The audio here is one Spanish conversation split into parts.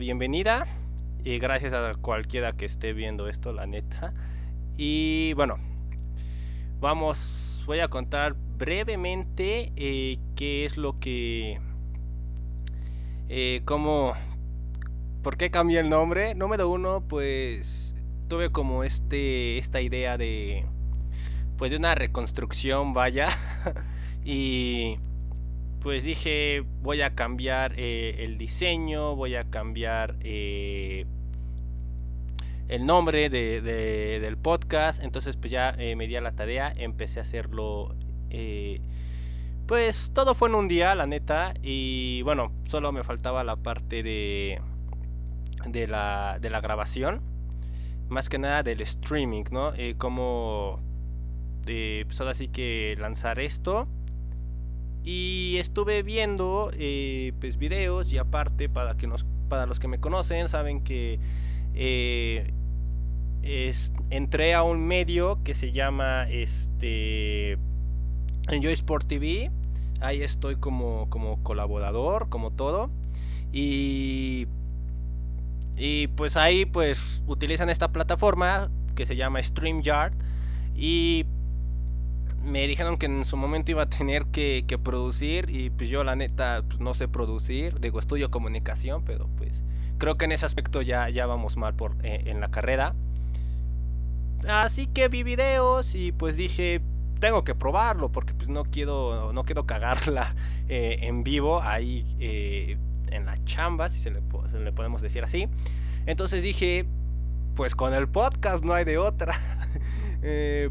bienvenida y gracias a cualquiera que esté viendo esto, la neta. Y bueno, vamos, voy a contar brevemente eh, qué es lo que... Eh, cómo... ¿Por qué cambié el nombre? Número uno, pues tuve como este, esta idea de... Pues de una reconstrucción, vaya. y pues dije voy a cambiar eh, el diseño, voy a cambiar eh, el nombre de, del podcast. Entonces pues ya eh, me di a la tarea, empecé a hacerlo. pues todo fue en un día, la neta. Y bueno, solo me faltaba la parte de, de, la, de la grabación. Más que nada del streaming, ¿no? como... pues ahora sí que lanzar esto y estuve viendo eh, pues videos y aparte para que nos para los que me conocen saben que eh, entré a un medio que se llama este Enjoy Sport TV. Ahí estoy como, como colaborador, como todo. Y, y pues ahí pues utilizan esta plataforma que se llama StreamYard. Y me dijeron que en su momento iba a tener que, producir y pues yo la neta pues, no sé producir, digo estudio comunicación, pero pues creo que en ese aspecto ya, ya vamos mal por, eh, en la carrera. Así que vi videos y pues dije, tengo que probarlo porque pues no quiero, no quiero cagarla eh, en vivo ahí eh, en la chamba, si se le, le podemos decir así. Entonces dije, pues con el podcast no hay de otra. Eh,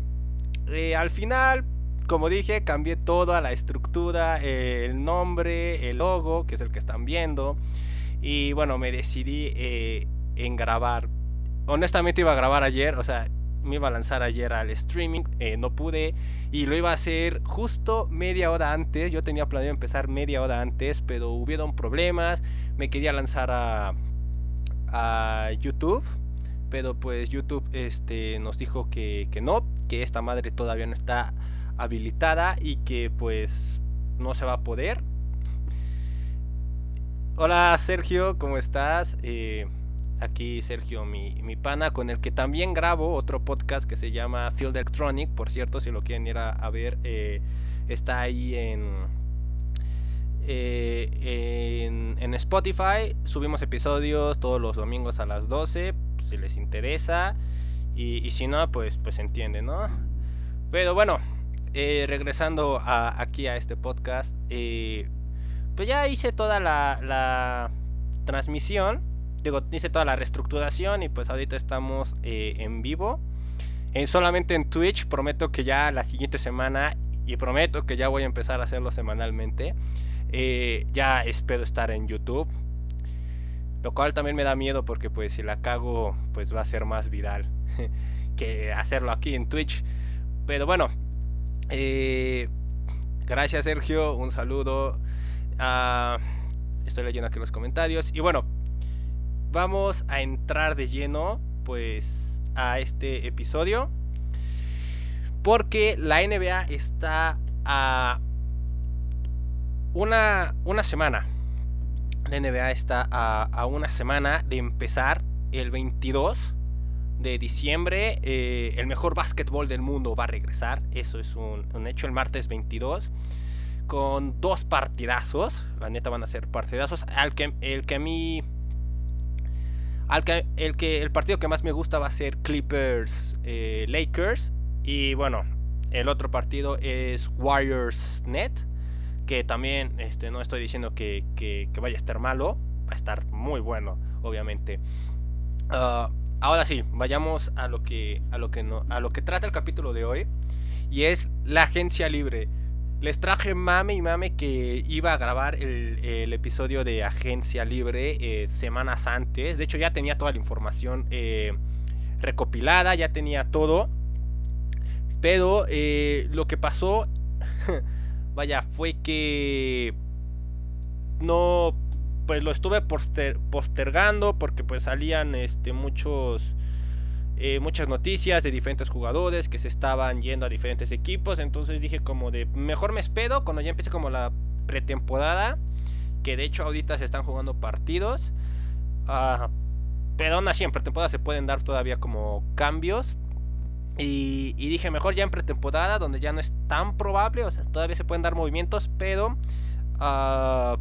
al final, como dije, cambié toda la estructura, el nombre, el logo, que es el que están viendo. Y bueno, me decidí eh, en grabar. Honestamente iba a grabar ayer, o sea, me iba a lanzar ayer al streaming, eh, no pude y lo iba a hacer justo media hora antes. Yo tenía planeado empezar media hora antes, pero hubieron problemas. Me quería lanzar a YouTube, pero pues YouTube este, nos dijo que, que no, que esta madre todavía no está habilitada y que pues no se va a poder. Hola Sergio, ¿cómo estás? Eh, aquí Sergio, mi, pana, con el que también grabo otro podcast que se llama Field Electronic. Por cierto, si lo quieren ir a, ver, eh, está ahí en, eh, en, en, Spotify. Subimos episodios todos los domingos a las 12, si les interesa. Y, si no, pues, pues entiende, ¿no? Pero bueno, eh, regresando aquí a este podcast, eh, pues ya hice toda la, transmisión, digo, hice toda la reestructuración y pues ahorita estamos eh, en vivo. solamente en Twitch, prometo que ya la siguiente semana, y prometo que ya voy a empezar a hacerlo semanalmente, ya espero estar en YouTube. Lo cual también me da miedo porque pues si la cago pues va a ser más viral. que hacerlo aquí en Twitch. Pero bueno, eh, gracias Sergio, un saludo. Ah, estoy leyendo aquí los comentarios. Y bueno, vamos a entrar de lleno pues a este episodio. Porque la NBA está a una, una semana. La NBA está a, una semana de empezar el 22 de diciembre, eh, el mejor básquetbol del mundo va a regresar. Eso es un, hecho el martes 22. Con dos partidazos. La neta van a ser partidazos. Al que, el que a mí. Al que, el, que, el partido que más me gusta va a ser Clippers eh, Lakers. Y bueno, el otro partido es Warriors Net. Que también este, no estoy diciendo que, que, vaya a estar malo. Va a estar muy bueno, obviamente. Uh, Ahora sí, vayamos a lo que a lo que no a lo que trata el capítulo de hoy y es la agencia libre. Les traje mame y mame que iba a grabar el, episodio de Agencia Libre eh, semanas antes. De hecho, ya tenía toda la información eh, recopilada, ya tenía todo. Pero eh, lo que pasó, vaya, fue que no pues lo estuve postergando porque pues salían este, muchos, eh, muchas noticias de diferentes jugadores que se estaban yendo a diferentes equipos. Entonces dije como de mejor me espero cuando ya empiece como la pretemporada. Que de hecho ahorita se están jugando partidos. Ah, pero aún así en pretemporada se pueden dar todavía como cambios. Y, dije, mejor ya en pretemporada, donde ya no es tan probable, o sea, todavía se pueden dar movimientos, pero uh,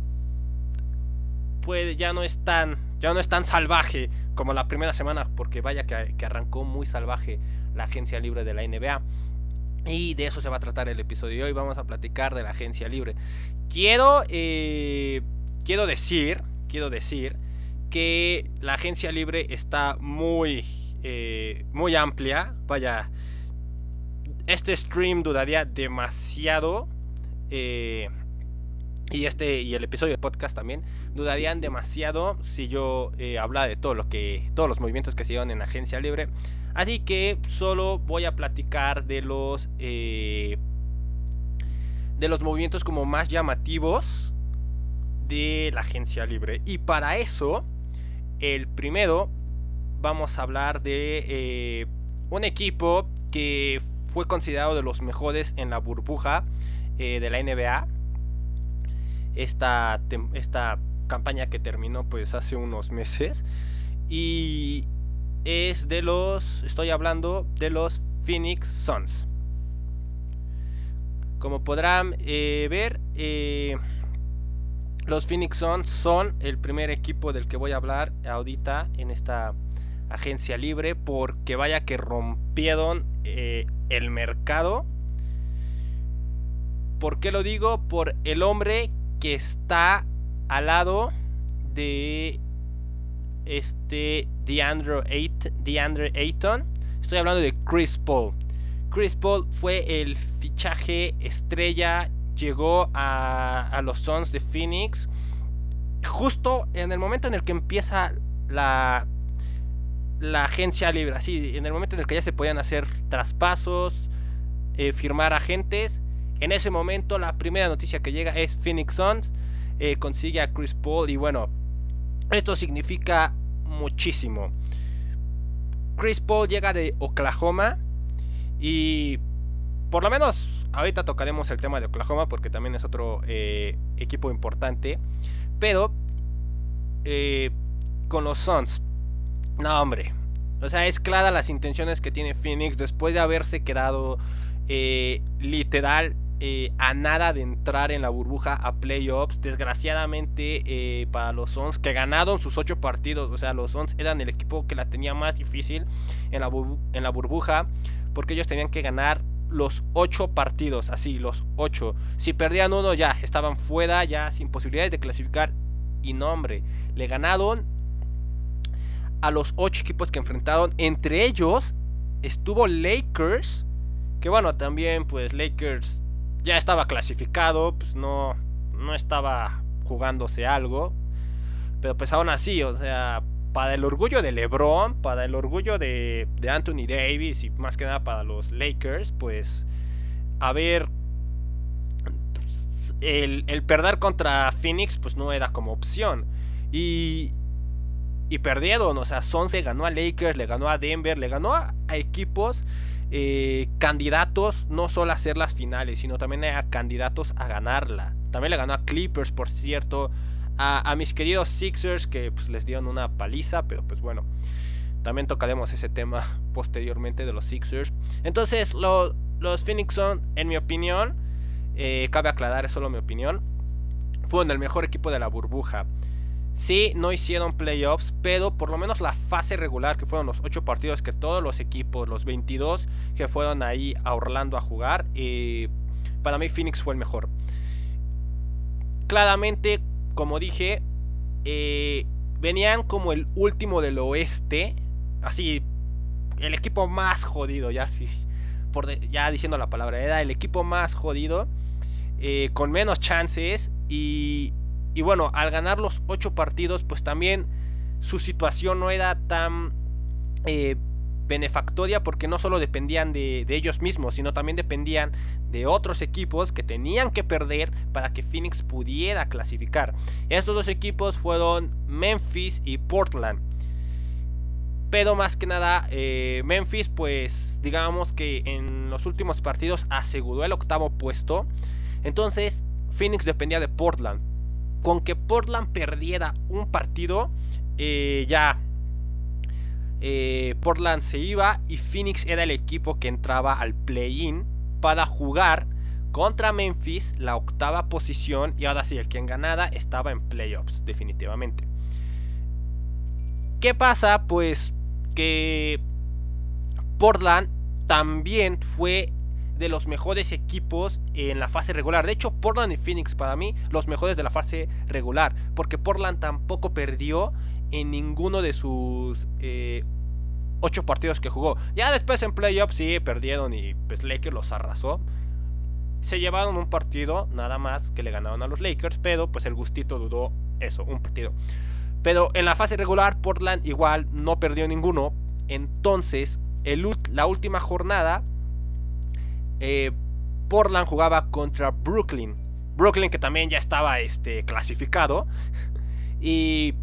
ya no es tan ya no es tan salvaje como la primera semana, porque vaya que, que arrancó muy salvaje la agencia libre de la NBA. Y de eso se va a tratar el episodio de hoy. Vamos a platicar de la agencia libre. Quiero, eh, quiero decir, quiero decir que la agencia libre está muy, eh, muy amplia. Vaya, este stream duraría demasiado. Eh, y este y el episodio de podcast también dudarían demasiado si yo eh, hablara de todo lo que todos los movimientos que se dieron en agencia libre así que solo voy a platicar de los de los movimientos como más llamativos de la agencia libre y para eso el primero, vamos a hablar de eh, un equipo que fue considerado de los mejores en la burbuja eh, de la NBA. Esta, esta campaña que terminó pues hace unos meses. Y es de los, estoy hablando de los Phoenix Suns. Como podrán eh, ver, los Phoenix Suns son el primer equipo del que voy a hablar ahorita en esta agencia libre porque vaya que rompieron eh, el mercado. ¿Por qué lo digo? Por el hombre que está al lado de este DeAndre, DeAndre Ayton. Estoy hablando de Chris Paul. Chris Paul fue el fichaje estrella llegó a, los Suns de Phoenix justo en el momento en el que empieza la, la agencia libre, así, en el momento en el que ya se podían hacer traspasos, eh, firmar agentes. En ese momento la primera noticia que llega es Phoenix Suns eh, consigue a Chris Paul y bueno, esto significa muchísimo. Chris Paul llega de Oklahoma y por lo menos ahorita tocaremos el tema de Oklahoma porque también es otro eh, equipo importante. Pero con los Suns, no hombre. O sea, es clara las intenciones que tiene Phoenix después de haberse quedado eh, literal a nada de entrar en la burbuja a playoffs. Desgraciadamente para los Suns que ganaron sus ocho partidos. O sea, los Suns eran el equipo que la tenía más difícil en la, en la burbuja. Porque ellos tenían que ganar los ocho partidos, así, los ocho. Si perdían uno ya, estaban fuera, ya sin posibilidades de clasificar. Y no, hombre, le ganaron a los ocho equipos que enfrentaron. Entre ellos estuvo Lakers, que bueno, también pues Lakers ya estaba clasificado, pues no, no estaba jugándose algo. Pero pues aún así, o sea, para el orgullo de LeBron, para el orgullo de, Anthony Davis y más que nada para los Lakers, pues a ver, el, perder contra Phoenix pues no era como opción. Y, y perdieron, o sea, Sons le ganó a Lakers, le ganó a Denver, le ganó a, equipos eh, candidatos no solo a hacer las finales, sino también a candidatos a ganarla. También le ganó a Clippers, por cierto a, mis queridos Sixers que pues, les dieron una paliza, pero pues bueno, también tocaremos ese tema posteriormente de los Sixers. Entonces, los Phoenix son, en mi opinión, eh, cabe aclarar, es solo mi opinión, fueron el mejor equipo de la burbuja. Sí, no hicieron playoffs, pero por lo menos la fase regular, que fueron los 8 partidos que todos los equipos, los 22 que fueron ahí a Orlando a jugar, eh, para mí Phoenix fue el mejor. Claramente como dije, eh, venían como el último del oeste. Así, el equipo más jodido, ya, por ya diciendo la palabra, era el equipo más jodido. Eh, con menos chances. Y, y bueno, al ganar los ocho partidos, pues también su situación no era tan eh, benefactoria porque no solo dependían de, ellos mismos, sino también dependían de otros equipos que tenían que perder para que Phoenix pudiera clasificar. Estos dos equipos fueron Memphis y Portland. Pero más que nada, eh, Memphis, pues digamos que en los últimos partidos aseguró el octavo puesto. Entonces, Phoenix dependía de Portland. Con que Portland perdiera un partido, eh, ya eh, Portland se iba y Phoenix era el equipo que entraba al play-in para jugar contra Memphis, la octava posición, y ahora sí, el quien ganara estaba en playoffs, definitivamente. ¿Qué pasa? Pues que Portland también fue de los mejores equipos en la fase regular. De hecho, Portland y Phoenix para mí los mejores de la fase regular. Porque Portland tampoco perdió en ninguno de sus eh, ocho partidos que jugó. Ya después en playoffs sí perdieron y pues Lakers los arrasó. Se llevaron un partido nada más que le ganaron a los Lakers, pero pues el gustito dudó eso, un partido. Pero en la fase regular Portland igual no perdió ninguno. Entonces, el, la última jornada, eh, Portland jugaba contra Brooklyn. Brooklyn que también ya estaba este, clasificado. Y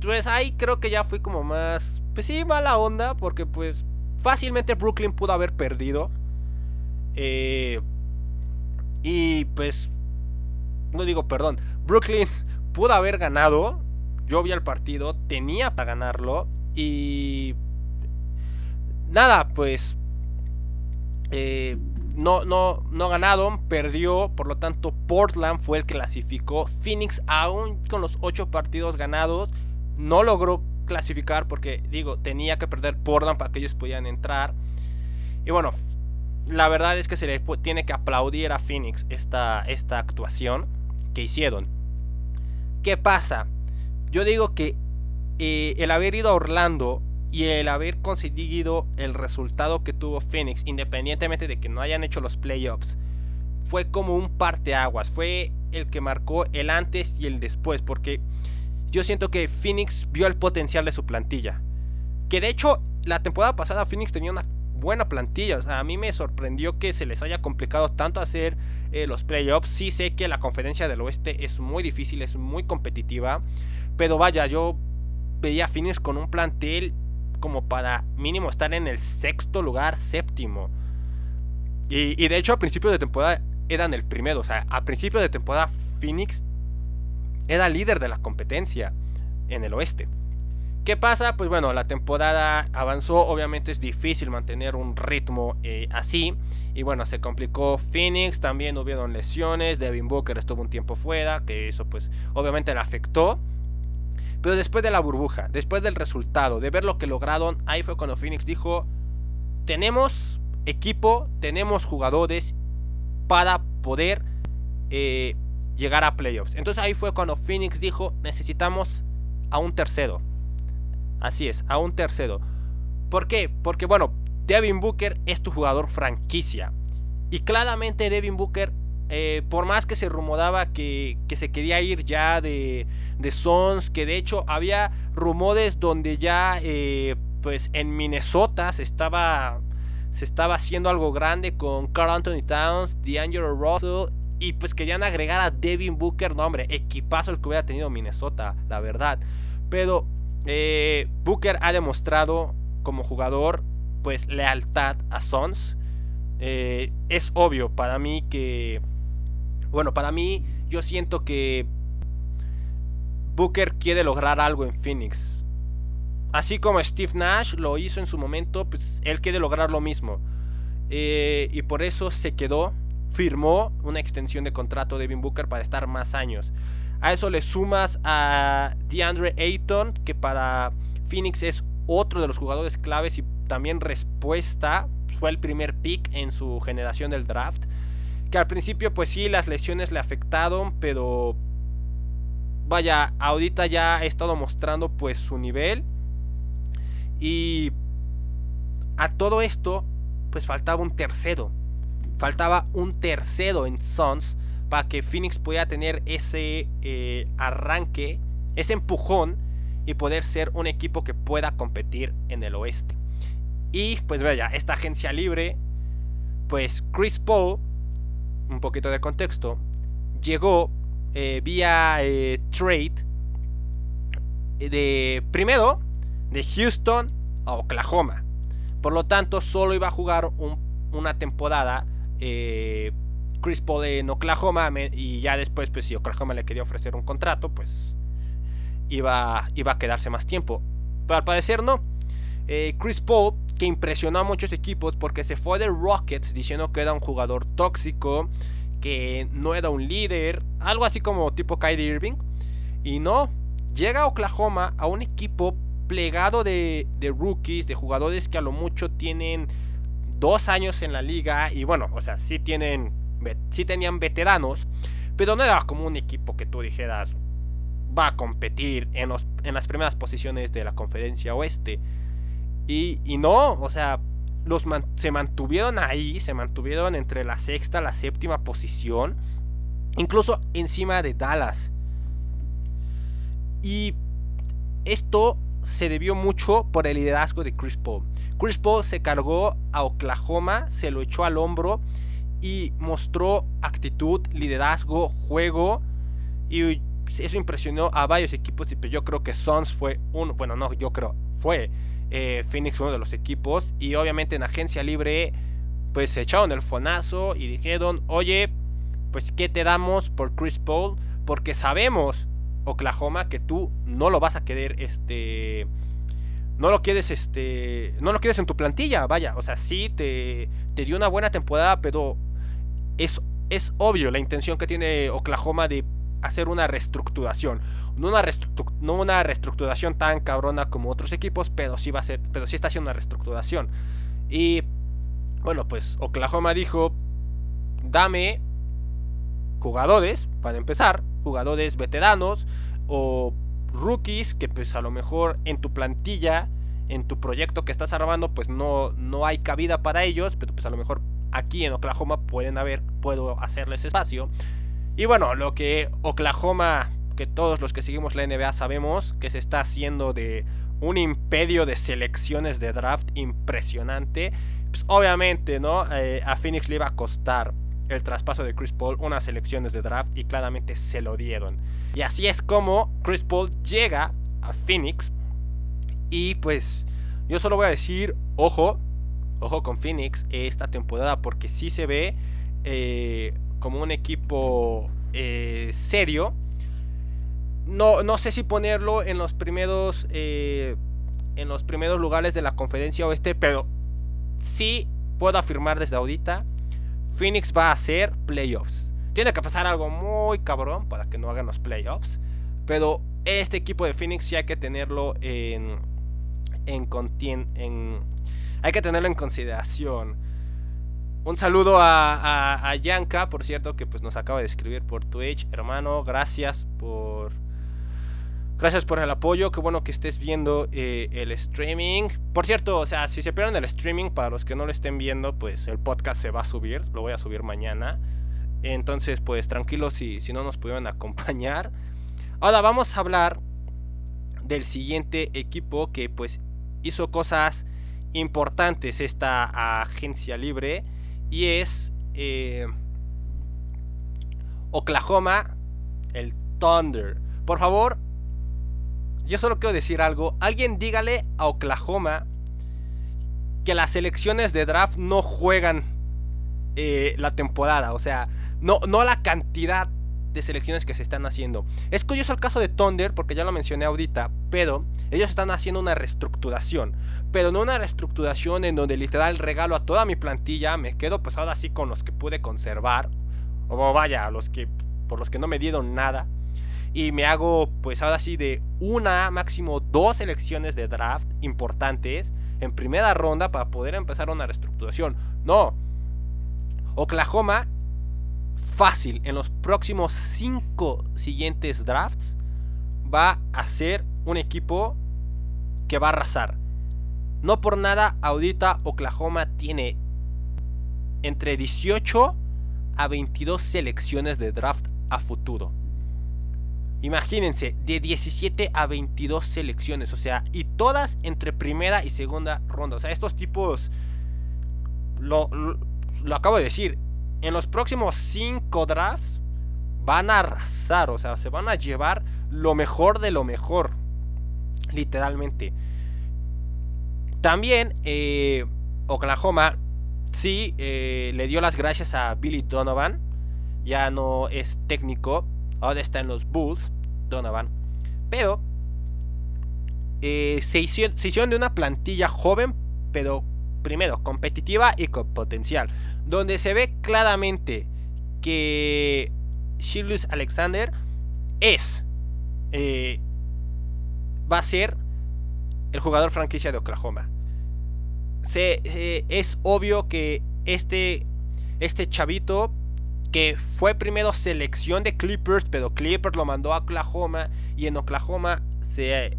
pues ahí creo que ya fui como más, pues sí, mala onda, porque pues fácilmente Brooklyn pudo haber perdido. Eh, y pues, no digo perdón, Brooklyn pudo haber ganado. Yo vi el partido, tenía para ganarlo. Y nada, pues eh, no, no, no ganaron, perdió, por lo tanto Portland fue el que clasificó. Phoenix aún con los 8 partidos ganados no logró clasificar porque, digo, tenía que perder Portland para que ellos pudieran entrar. Y bueno, la verdad es que se le tiene que aplaudir a Phoenix esta, esta actuación que hicieron. ¿Qué pasa? Yo digo que eh, el haber ido a Orlando y el haber conseguido el resultado que tuvo Phoenix, independientemente de que no hayan hecho los playoffs, fue como un parteaguas. Fue el que marcó el antes y el después. Porque yo siento que Phoenix vio el potencial de su plantilla. Que de hecho, la temporada pasada Phoenix tenía una buena plantilla. A mí me sorprendió que se les haya complicado tanto hacer eh, los playoffs. Sí sé que la conferencia del oeste es muy difícil, es muy competitiva. Pero vaya, yo veía a Phoenix con un plantel como para mínimo estar en el sexto lugar, séptimo. Y, de hecho a principios de temporada eran el primero. O sea, a principios de temporada Phoenix era líder de la competencia en el oeste. ¿Qué pasa? Pues bueno, la temporada avanzó, obviamente es difícil mantener un ritmo eh, así. Y bueno, se complicó Phoenix, también hubieron lesiones, Devin Booker estuvo un tiempo fuera, que eso pues obviamente le afectó. Pero después de la burbuja, después del resultado, de ver lo que lograron, ahí fue cuando Phoenix dijo, tenemos equipo, tenemos jugadores para poder eh, llegar a playoffs. Entonces ahí fue cuando Phoenix dijo, necesitamos a un tercero. Así es, a un tercero. ¿Por qué? Porque bueno, Devin Booker es tu jugador franquicia. Y claramente Devin Booker, eh, por más que se rumoraba que, que, se quería ir ya de, de Sons, que de hecho había rumores donde ya eh, pues en Minnesota se estaba, se estaba haciendo algo grande con Carl Anthony Towns, D'Angelo Russell y pues querían agregar a Devin Booker. No, hombre, equipazo el que hubiera tenido Minnesota, la verdad. Pero eh, Booker ha demostrado como jugador, pues, lealtad a Sons. Es obvio para mí que. Bueno, para mí, yo siento que Booker quiere lograr algo en Phoenix. Así como Steve Nash lo hizo en su momento, pues él quiere lograr lo mismo. Eh, y por eso se quedó firmó una extensión de contrato de Devin Booker para estar más años. A eso le sumas a DeAndre Ayton, que para Phoenix es otro de los jugadores claves y también respuesta. Fue el primer pick en su generación del draft. Que al principio, pues sí, las lesiones le afectaron, pero vaya, ahorita ya ha estado mostrando pues su nivel. Y a todo esto, pues faltaba un tercero. Faltaba un tercero en Suns para que Phoenix pudiera tener ese eh, arranque, ese empujón y poder ser un equipo que pueda competir en el oeste. Y pues vaya, esta agencia libre, pues Chris Paul, un poquito de contexto, llegó eh, vía eh, trade de primero de Houston a Oklahoma. Por lo tanto, solo iba a jugar una temporada eh, Chris en Oklahoma y ya después pues si Oklahoma le quería ofrecer un contrato pues iba, iba a quedarse más tiempo. Pero al parecer no. Eh, Chris Paul, que impresionó a muchos equipos porque se fue de Rockets diciendo que era un jugador tóxico, que no era un líder, algo así como tipo Kyrie Irving. Y no, llega a Oklahoma a un equipo plegado de, de rookies, de jugadores que a lo mucho tienen dos años en la liga y bueno, o sea, sí tienen, sí tenían veteranos, pero no era como un equipo que tú dijeras va a competir en, los, en las primeras posiciones de la conferencia oeste. Y, no, o sea, los se mantuvieron ahí, se mantuvieron entre la sexta, la séptima posición, incluso encima de Dallas. Y esto se debió mucho por el liderazgo de Chris Paul. Chris Paul se cargó a Oklahoma, se lo echó al hombro y mostró actitud, liderazgo, juego y eso impresionó a varios equipos y pues yo creo que Suns fue uno, bueno no, yo creo, fue eh, Phoenix uno de los equipos y obviamente en agencia libre pues se echaron el fonazo y dijeron, oye, pues ¿qué te damos por Chris Paul? Porque sabemos Oklahoma que tú no lo vas a querer, este, no lo quieres, este, no lo quieres en tu plantilla, vaya, o sea, sí te, te dio una buena temporada, pero es, es obvio la intención que tiene Oklahoma de hacer una reestructuración, no una, no una reestructuración tan cabrona como otros equipos, pero sí va a ser, pero sí está haciendo una reestructuración y bueno, pues Oklahoma dijo, dame jugadores para empezar, jugadores veteranos o rookies que pues a lo mejor en tu plantilla, en tu proyecto que estás armando, pues no, no hay cabida para ellos, pero pues a lo mejor aquí en Oklahoma pueden haber, puedo hacerles espacio. Y bueno, lo que Oklahoma, que todos los que seguimos la NBA sabemos, que se está haciendo de un imperio de selecciones de draft impresionante. Pues obviamente, ¿no? Eh, a Phoenix le iba a costar el traspaso de Chris Paul unas selecciones de draft y claramente se lo dieron. Y así es como Chris Paul llega a Phoenix y pues yo solo voy a decir, ojo, ojo con Phoenix esta temporada porque sí se ve eh, como un equipo eh, serio. No, no sé si ponerlo en los primeros eh, en los primeros lugares de la conferencia oeste, pero sí puedo afirmar desde ahorita Phoenix va a hacer playoffs. Tiene que pasar algo muy cabrón para que no hagan los playoffs. Pero este equipo de Phoenix sí hay que tenerlo en. En, en hay que tenerlo en consideración. Un saludo a, Yanka, por cierto, que pues nos acaba de escribir por Twitch. Hermano, gracias por Gracias por el apoyo, qué bueno que estés viendo eh, el streaming. Por cierto, o sea, si se pierden el streaming, para los que no lo estén viendo, pues el podcast se va a subir, lo voy a subir mañana. Entonces, pues tranquilos si, si no nos pudieron acompañar. Ahora vamos a hablar del siguiente equipo que pues hizo cosas importantes esta agencia libre y es eh, Oklahoma, el Thunder. Por favor, yo solo quiero decir algo. Alguien dígale a Oklahoma que las selecciones de draft no juegan eh, la temporada. O sea, no, no la cantidad de selecciones que se están haciendo. Es curioso el caso de Thunder, porque ya lo mencioné ahorita, pero ellos están haciendo una reestructuración. Pero no una reestructuración en donde literal regalo a toda mi plantilla, me quedo pues ahora sí con los que pude conservar. O vaya, los que por los que no me dieron nada y me hago pues ahora sí de una, máximo dos elecciones de draft importantes en primera ronda para poder empezar una reestructuración. No. Oklahoma, fácil, en los próximos cinco siguientes drafts va a ser un equipo que va a arrasar. No por nada, ahorita Oklahoma tiene entre 18 a 22 selecciones de draft a futuro. Imagínense, de 17 a 22 selecciones, o sea, y todas entre primera y segunda ronda. O sea, estos tipos, lo, lo, acabo de decir, en los próximos 5 drafts van a arrasar, o sea, se van a llevar lo mejor de lo mejor, literalmente. También eh, Oklahoma sí eh, le dio las gracias a Billy Donovan, ya no es técnico, Ahora está en los Bulls, Donovan. Pero eh, se, hicieron, de una plantilla joven, pero primero competitiva y con potencial. Donde se ve claramente que Shirley Alexander es, eh, va a ser el jugador franquicia de Oklahoma. Se, eh, es obvio que este, este chavito que fue primero selección de Clippers, pero Clippers lo mandó a Oklahoma y en Oklahoma se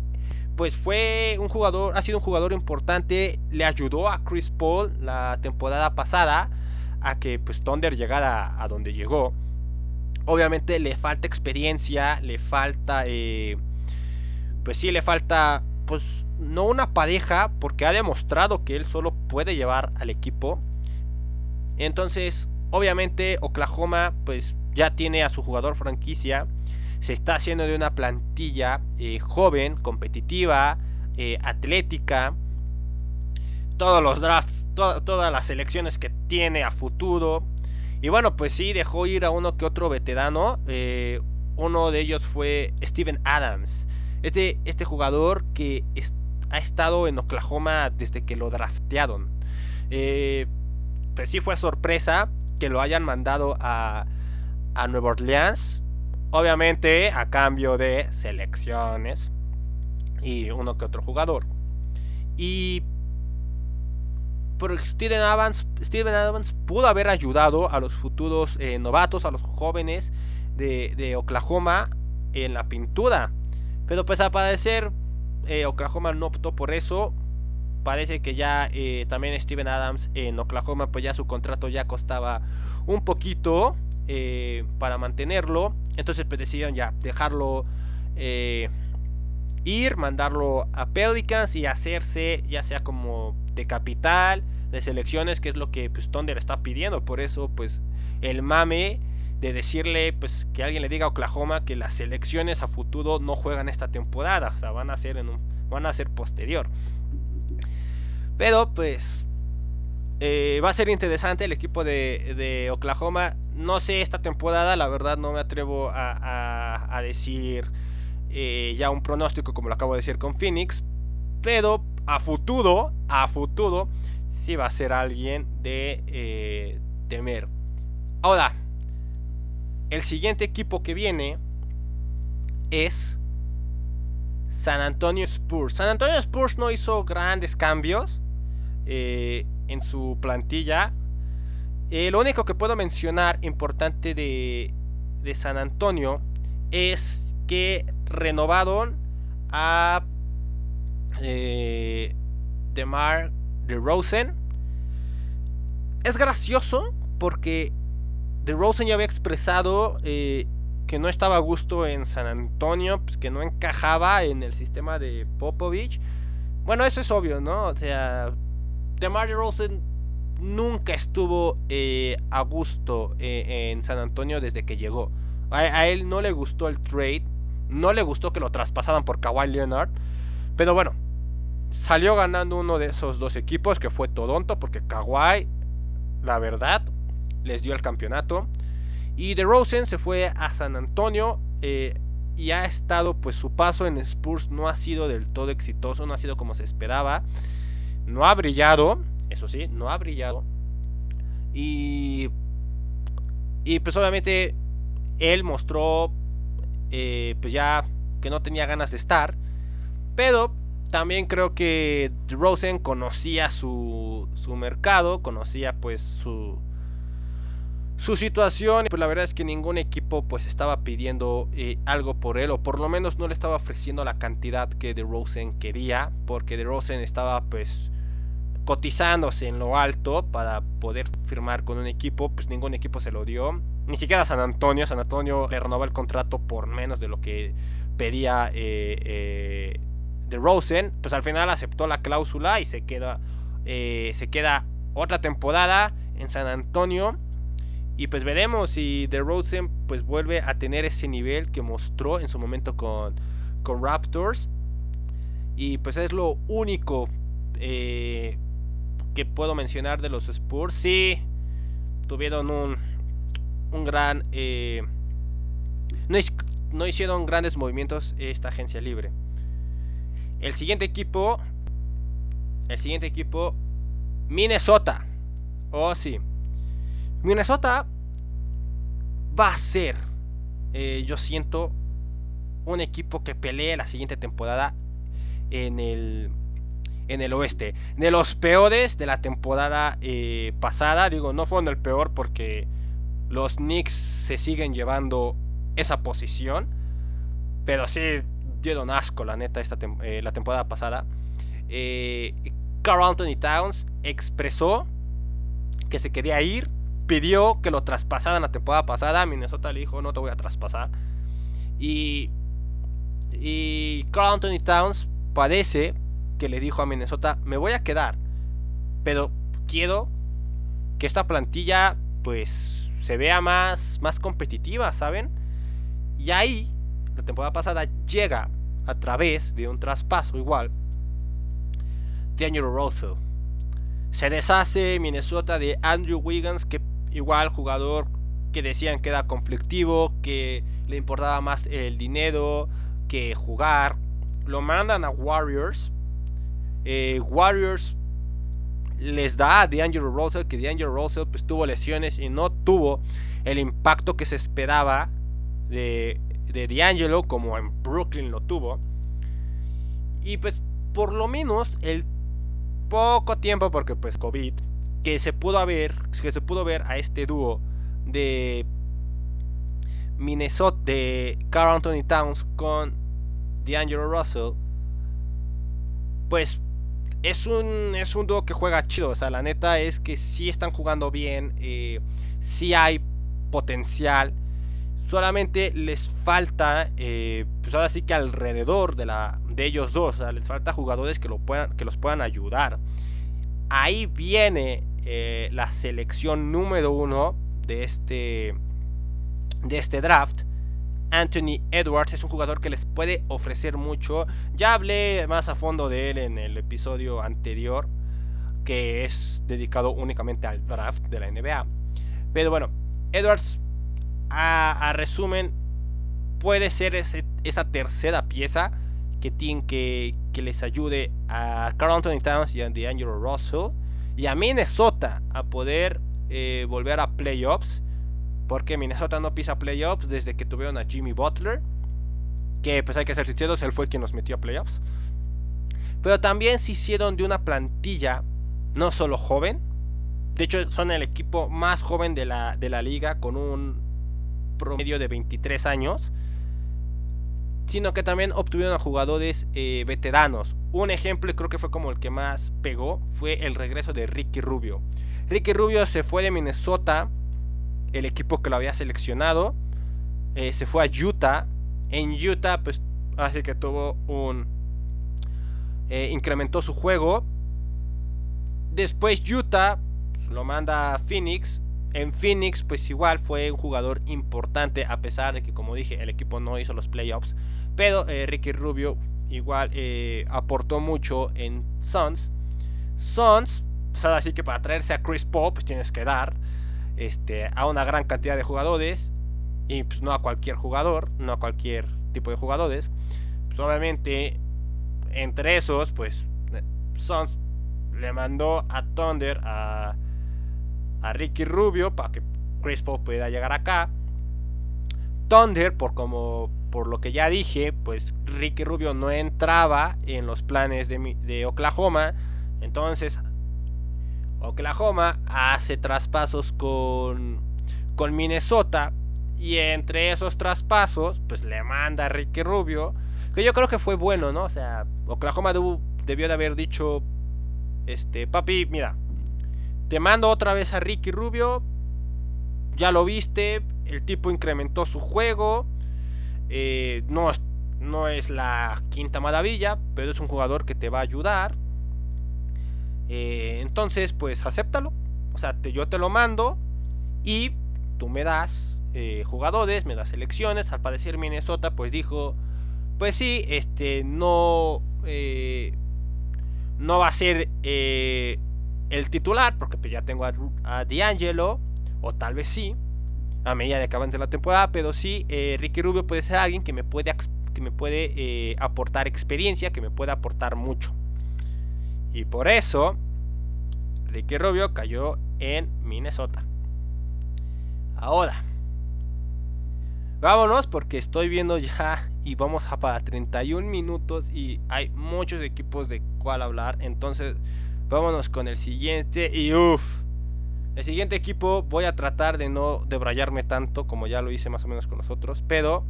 pues fue un jugador, ha sido un jugador importante, le ayudó a Chris Paul la temporada pasada a que pues Thunder llegara a donde llegó. Obviamente le falta experiencia, le falta eh, pues sí le falta pues no una pareja porque ha demostrado que él solo puede llevar al equipo. Entonces, obviamente Oklahoma pues ya tiene a su jugador franquicia se está haciendo de una plantilla eh, joven, competitiva, eh, atlética. Todos los drafts, todas las selecciones que tiene a futuro. Y bueno, pues sí, dejó ir a uno que otro veterano. Eh, uno de ellos fue Steven Adams. Este, este jugador que ha estado en Oklahoma desde que lo draftearon. pues sí fue sorpresa que lo hayan mandado a, a Nueva Orleans. Obviamente a cambio de selecciones y uno que otro jugador. Y por Steven Adams, Steven Adams pudo haber ayudado a los futuros eh, novatos, a los jóvenes de, Oklahoma en la pintura. Pero pues al parecer eh, Oklahoma no optó por eso. Parece que ya eh, también Steven Adams en Oklahoma pues ya su contrato ya costaba un poquito. Eh, para mantenerlo. Entonces pues decidieron ya dejarlo eh, ir, mandarlo a Pelicans y hacerse ya sea como de capital, de selecciones, que es lo que pues, Thunder está pidiendo. Por eso pues el mame de decirle pues que alguien le diga a Oklahoma que las selecciones a futuro no juegan esta temporada, o sea, van a ser en un, van a ser posterior. Pero pues eh, va a ser interesante el equipo de, Oklahoma. No sé esta temporada, la verdad no me atrevo a, decir eh, ya un pronóstico como lo acabo de decir con Phoenix. Pero a futuro, a futuro, sí va a ser alguien de eh, temer. Ahora, el siguiente equipo que viene es San Antonio Spurs. San Antonio Spurs no hizo grandes cambios en su plantilla. Eh, lo único que puedo mencionar importante de, de San Antonio es que renovaron a eh, DeMar DeRozan. Es gracioso porque DeRozan ya había expresado eh, que no estaba a gusto en San Antonio, pues que no encajaba en el sistema de Popovich. Bueno, eso es obvio, ¿no? O sea, DeMar DeRozan nunca estuvo eh, a gusto eh, en San Antonio desde que llegó. A, él no le gustó el trade, no le gustó que lo traspasaran por Kawhi Leonard, pero bueno, salió ganando uno de esos dos equipos que fue Toronto porque Kawhi, la verdad, les dio el campeonato. Y DeRozan se fue a San Antonio eh, y ha estado, pues su paso en Spurs no ha sido del todo exitoso, no ha sido como se esperaba. No ha brillado, eso sí, no ha brillado. Y, y pues obviamente él mostró eh, pues ya que no tenía ganas de estar. Pero también creo que Rosen conocía su, su mercado, conocía pues su, su situación. Y pues la verdad es que ningún equipo pues estaba pidiendo eh, algo por él. O por lo menos no le estaba ofreciendo la cantidad que Rosen quería. Porque Rosen estaba pues cotizándose en lo alto para poder firmar con un equipo, pues ningún equipo se lo dio. Ni siquiera San Antonio. San Antonio le renovó el contrato por menos de lo que pedía eh, eh, de Rosen. Pues al final aceptó la cláusula y se queda, eh, se queda otra temporada en San Antonio. Y pues veremos si The Rosen pues vuelve a tener ese nivel que mostró en su momento con, con Raptors. Y pues es lo único eh, puedo mencionar de los Spurs. Sí, tuvieron un, un gran... Eh, no, hicieron grandes movimientos esta agencia libre. El siguiente equipo. El siguiente equipo. Minnesota. Oh, sí. Minnesota va a ser. eh, yo siento. Un equipo que pelee la siguiente temporada. En el. En el oeste. De los peores de la temporada eh, pasada. Digo, no fueron el peor porque. Los Knicks se siguen llevando esa posición. Pero sí dieron asco, la neta, esta eh, la temporada pasada. Eh, Carl Anthony Towns expresó que se quería ir. Pidió que lo traspasaran la temporada pasada. Minnesota le dijo, no te voy a traspasar. Y, y Carl Anthony Towns parece que le dijo a Minnesota, me voy a quedar. Pero quiero que esta plantilla pues se vea más, más competitiva, ¿saben? Y ahí, la temporada pasada llega a través de un traspaso igual de Angelo Russell. Se deshace Minnesota de Andrew Wiggins, que igual jugador que decían que era conflictivo, que le importaba más el dinero que jugar. Lo mandan a Warriors. Eh, Warriors les da a D'Angelo Russell que D'Angelo Russell pues, tuvo lesiones y no tuvo el impacto que se esperaba de, de D'Angelo como en Brooklyn lo tuvo. Y pues por lo menos el poco tiempo porque pues COVID que se pudo ver que se pudo ver a este dúo de Minnesota de Carl Anthony Towns con D'Angelo Russell pues es un, es un dúo que juega chido. O sea, la neta es que sí están jugando bien. Eh, sí hay potencial. Solamente les falta, eh, pues ahora sí que alrededor de, la, de ellos dos, o sea, les falta jugadores que, lo puedan, que los puedan ayudar. Ahí viene eh, la selección número uno de este, de este draft. Anthony Edwards es un jugador que les puede ofrecer mucho. Ya hablé más a fondo de él en el episodio anterior, que es dedicado únicamente al draft de la NBA. Pero bueno, Edwards, a, resumen, puede ser esa tercera pieza que, tiene, que, que les ayude a Carl Anthony Towns y a D'Angelo Russell y a Minnesota a poder eh, volver a playoffs porque Minnesota no pisa playoffs desde que tuvieron a Jimmy Butler. Que pues hay que ser sinceros, él fue quien nos metió a playoffs. Pero también se hicieron de una plantilla no solo joven. De hecho son el equipo más joven de la, de la liga con un promedio de 23 años. Sino que también obtuvieron a jugadores eh, veteranos. Un ejemplo, creo que fue como el que más pegó, fue el regreso de Ricky Rubio. Ricky Rubio se fue de Minnesota el equipo que lo había seleccionado. Eh, se fue a Utah. En Utah, pues, así que tuvo un. Eh, incrementó su juego. Después Utah pues, lo manda a Phoenix. En Phoenix, pues igual fue un jugador importante, a pesar de que, como dije, el equipo no hizo los playoffs. Pero eh, Ricky Rubio igual aportó mucho en Suns. Suns, pues ahora sí que para traerse a Chris Paul, pues tienes que dar este, a una gran cantidad de jugadores y pues, no a cualquier jugador, no a cualquier tipo de jugadores. Pues, obviamente, entre esos, pues Sons le mandó a Thunder a, a Ricky Rubio para que Chris Paul pueda llegar acá. Thunder, por como por lo que ya dije, pues Ricky Rubio no entraba en los planes de, de Oklahoma. Entonces Oklahoma hace traspasos con, con Minnesota. Y entre esos traspasos, pues le manda a Ricky Rubio. Que yo creo que fue bueno, ¿no? O sea, Oklahoma debió de haber dicho, este, papi, mira, te mando otra vez a Ricky Rubio. Ya lo viste, el tipo incrementó su juego. Eh, no, no es la quinta maravilla, pero es un jugador que te va a ayudar. Eh, entonces, pues acéptalo. O sea, yo te lo mando y tú me das eh, jugadores, me das selecciones. Al parecer Minnesota, pues dijo, pues sí, este, no, eh, no va a ser eh, el titular, porque pues ya tengo a, D'Angelo, o tal vez sí, a medida de que avance la temporada, pero sí, eh, Ricky Rubio puede ser alguien que me puede que me puede aportar experiencia, que me puede aportar mucho. Y por eso, Ricky Rubio cayó en Minnesota. Ahora, vámonos porque estoy viendo ya y vamos a para 31 minutos y hay muchos equipos de cuál hablar. Entonces, vámonos con el siguiente y uff. El siguiente equipo voy a tratar de no debrayarme tanto como ya lo hice más o menos con nosotros, pero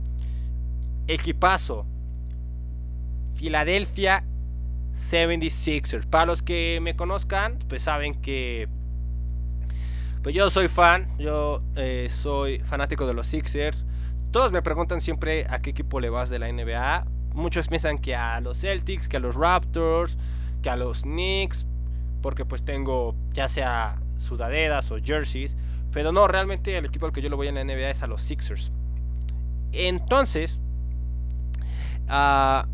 equipazo. Philadelphia 76ers. Para los que me conozcan, pues saben que pues yo soy fan, yo eh, soy fanático de los Sixers. Todos me preguntan siempre a qué equipo le vas de la NBA. Muchos piensan que a los Celtics, que a los Raptors, que a los Knicks, porque pues tengo ya sea sudaderas o jerseys. Pero no, realmente el equipo al que yo lo voy en la NBA es a los Sixers. Entonces, uh,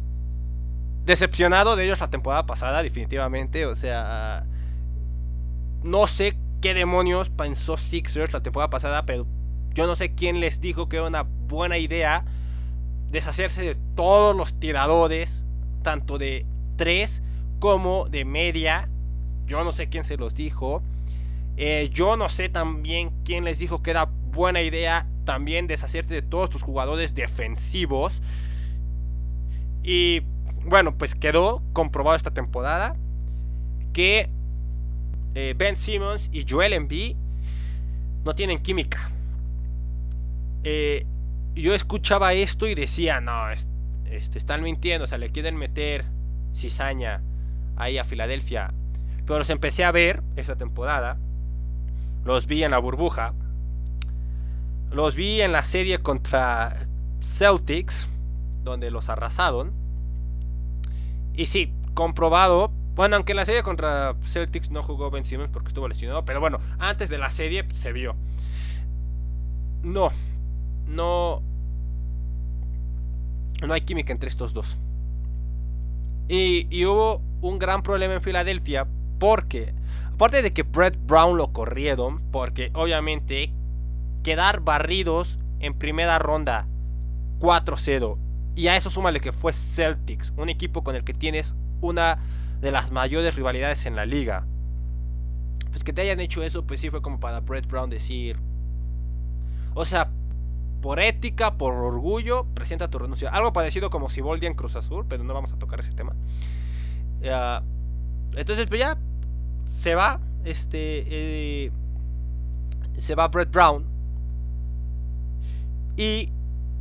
decepcionado de ellos la temporada pasada, definitivamente. O sea, no sé qué demonios pensó Sixers la temporada pasada, pero yo no sé quién les dijo que era una buena idea deshacerse de todos los tiradores, tanto de 3 como de media. Yo no sé quién se los dijo. Eh, yo no sé también quién les dijo que era buena idea también deshacerte de todos tus jugadores defensivos. Y bueno, pues quedó comprobado esta temporada que eh, Ben Simmons y Joel Embiid no tienen química. Eh, yo escuchaba esto y decía, no, este, están mintiendo, o sea, le quieren meter cizaña ahí a Filadelfia. Pero los empecé a ver esta temporada los vi en la burbuja. Los vi en la serie contra Celtics, donde los arrasaron. Y sí, comprobado. Bueno, aunque en la serie contra Celtics no jugó Ben Simmons porque estuvo lesionado. Pero bueno, antes de la serie se vio. No, no. No hay química entre estos dos. Y, y hubo un gran problema en Filadelfia porque Aparte de que Brett Brown lo corrieron, porque obviamente quedar barridos en primera ronda 4-0 y a eso súmale que fue Celtics, un equipo con el que tienes una de las mayores rivalidades en la liga. Pues que te hayan hecho eso, pues sí fue como para Brett Brown decir. O sea, por ética, por orgullo, presenta tu renuncia. Algo parecido como si en Cruz Azul, pero no vamos a tocar ese tema. entonces, pues ya se va, este, eh, se va Brett Brown y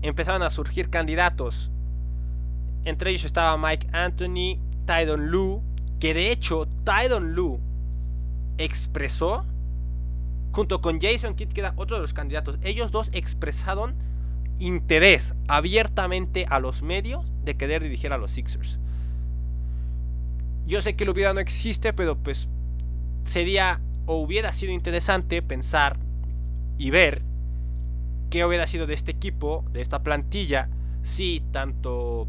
empezaron a surgir candidatos. Entre ellos estaba Mike Anthony, Tydon Lu, que de hecho Tydon Lu expresó, junto con Jason Kidd, que era otro de los candidatos, ellos dos expresaron interés abiertamente a los medios de querer dirigir a los Sixers. Yo sé que hubiera no existe, pero pues sería o hubiera sido interesante pensar y ver qué hubiera sido de este equipo, de esta plantilla, si tanto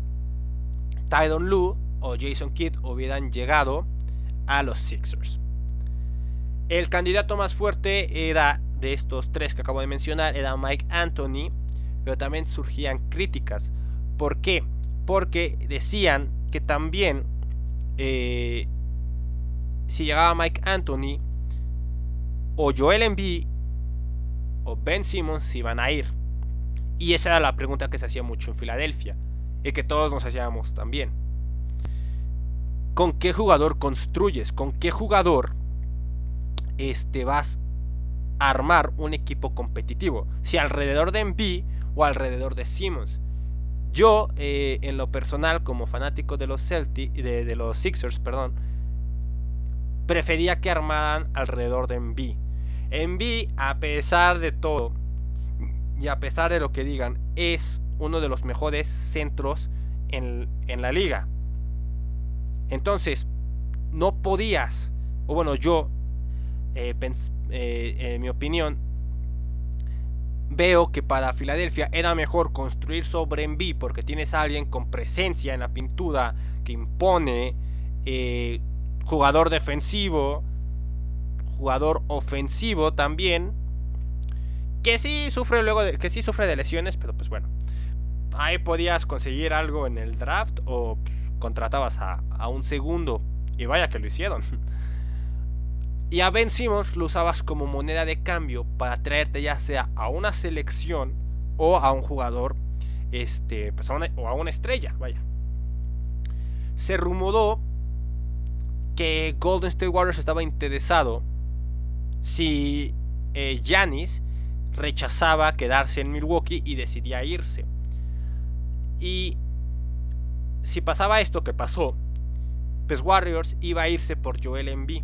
Tydon Lu o Jason Kidd hubieran llegado a los Sixers. El candidato más fuerte era de estos tres que acabo de mencionar, era Mike Anthony, pero también surgían críticas. ¿Por qué? Porque decían que también eh, si llegaba Mike Anthony o Joel Embiid o Ben Simmons iban a ir. Y esa era la pregunta que se hacía mucho en Filadelfia y que todos nos hacíamos también. ¿Con qué jugador construyes? ¿Con qué jugador este, vas a armar un equipo competitivo? Si alrededor de Embiid o alrededor de Simmons. Yo, eh, en lo personal, como fanático de los Celtics, de, los Sixers, perdón, prefería que armaran alrededor de Envy. Envy, a pesar de todo, y a pesar de lo que digan, es uno de los mejores centros en, la liga. Entonces, no podías, o bueno, yo, eh, eh, en mi opinión, veo que para Filadelfia era mejor construir sobre Envy porque tienes a alguien con presencia en la pintura que impone. Eh, jugador defensivo, jugador ofensivo también, que sí sufre luego de, que sí sufre de lesiones, pero pues bueno, ahí podías conseguir algo en el draft o contratabas a, a un segundo. Y vaya que lo hicieron. Y a Ben Simmons lo usabas como moneda de cambio para traerte ya sea a una selección o a un jugador, este, pues o a una estrella, vaya. Se rumoró que Golden State Warriors estaba interesado si Janis eh, rechazaba quedarse en Milwaukee y decidía irse. Y si pasaba esto que pasó, pues Warriors iba a irse por Joel Embiid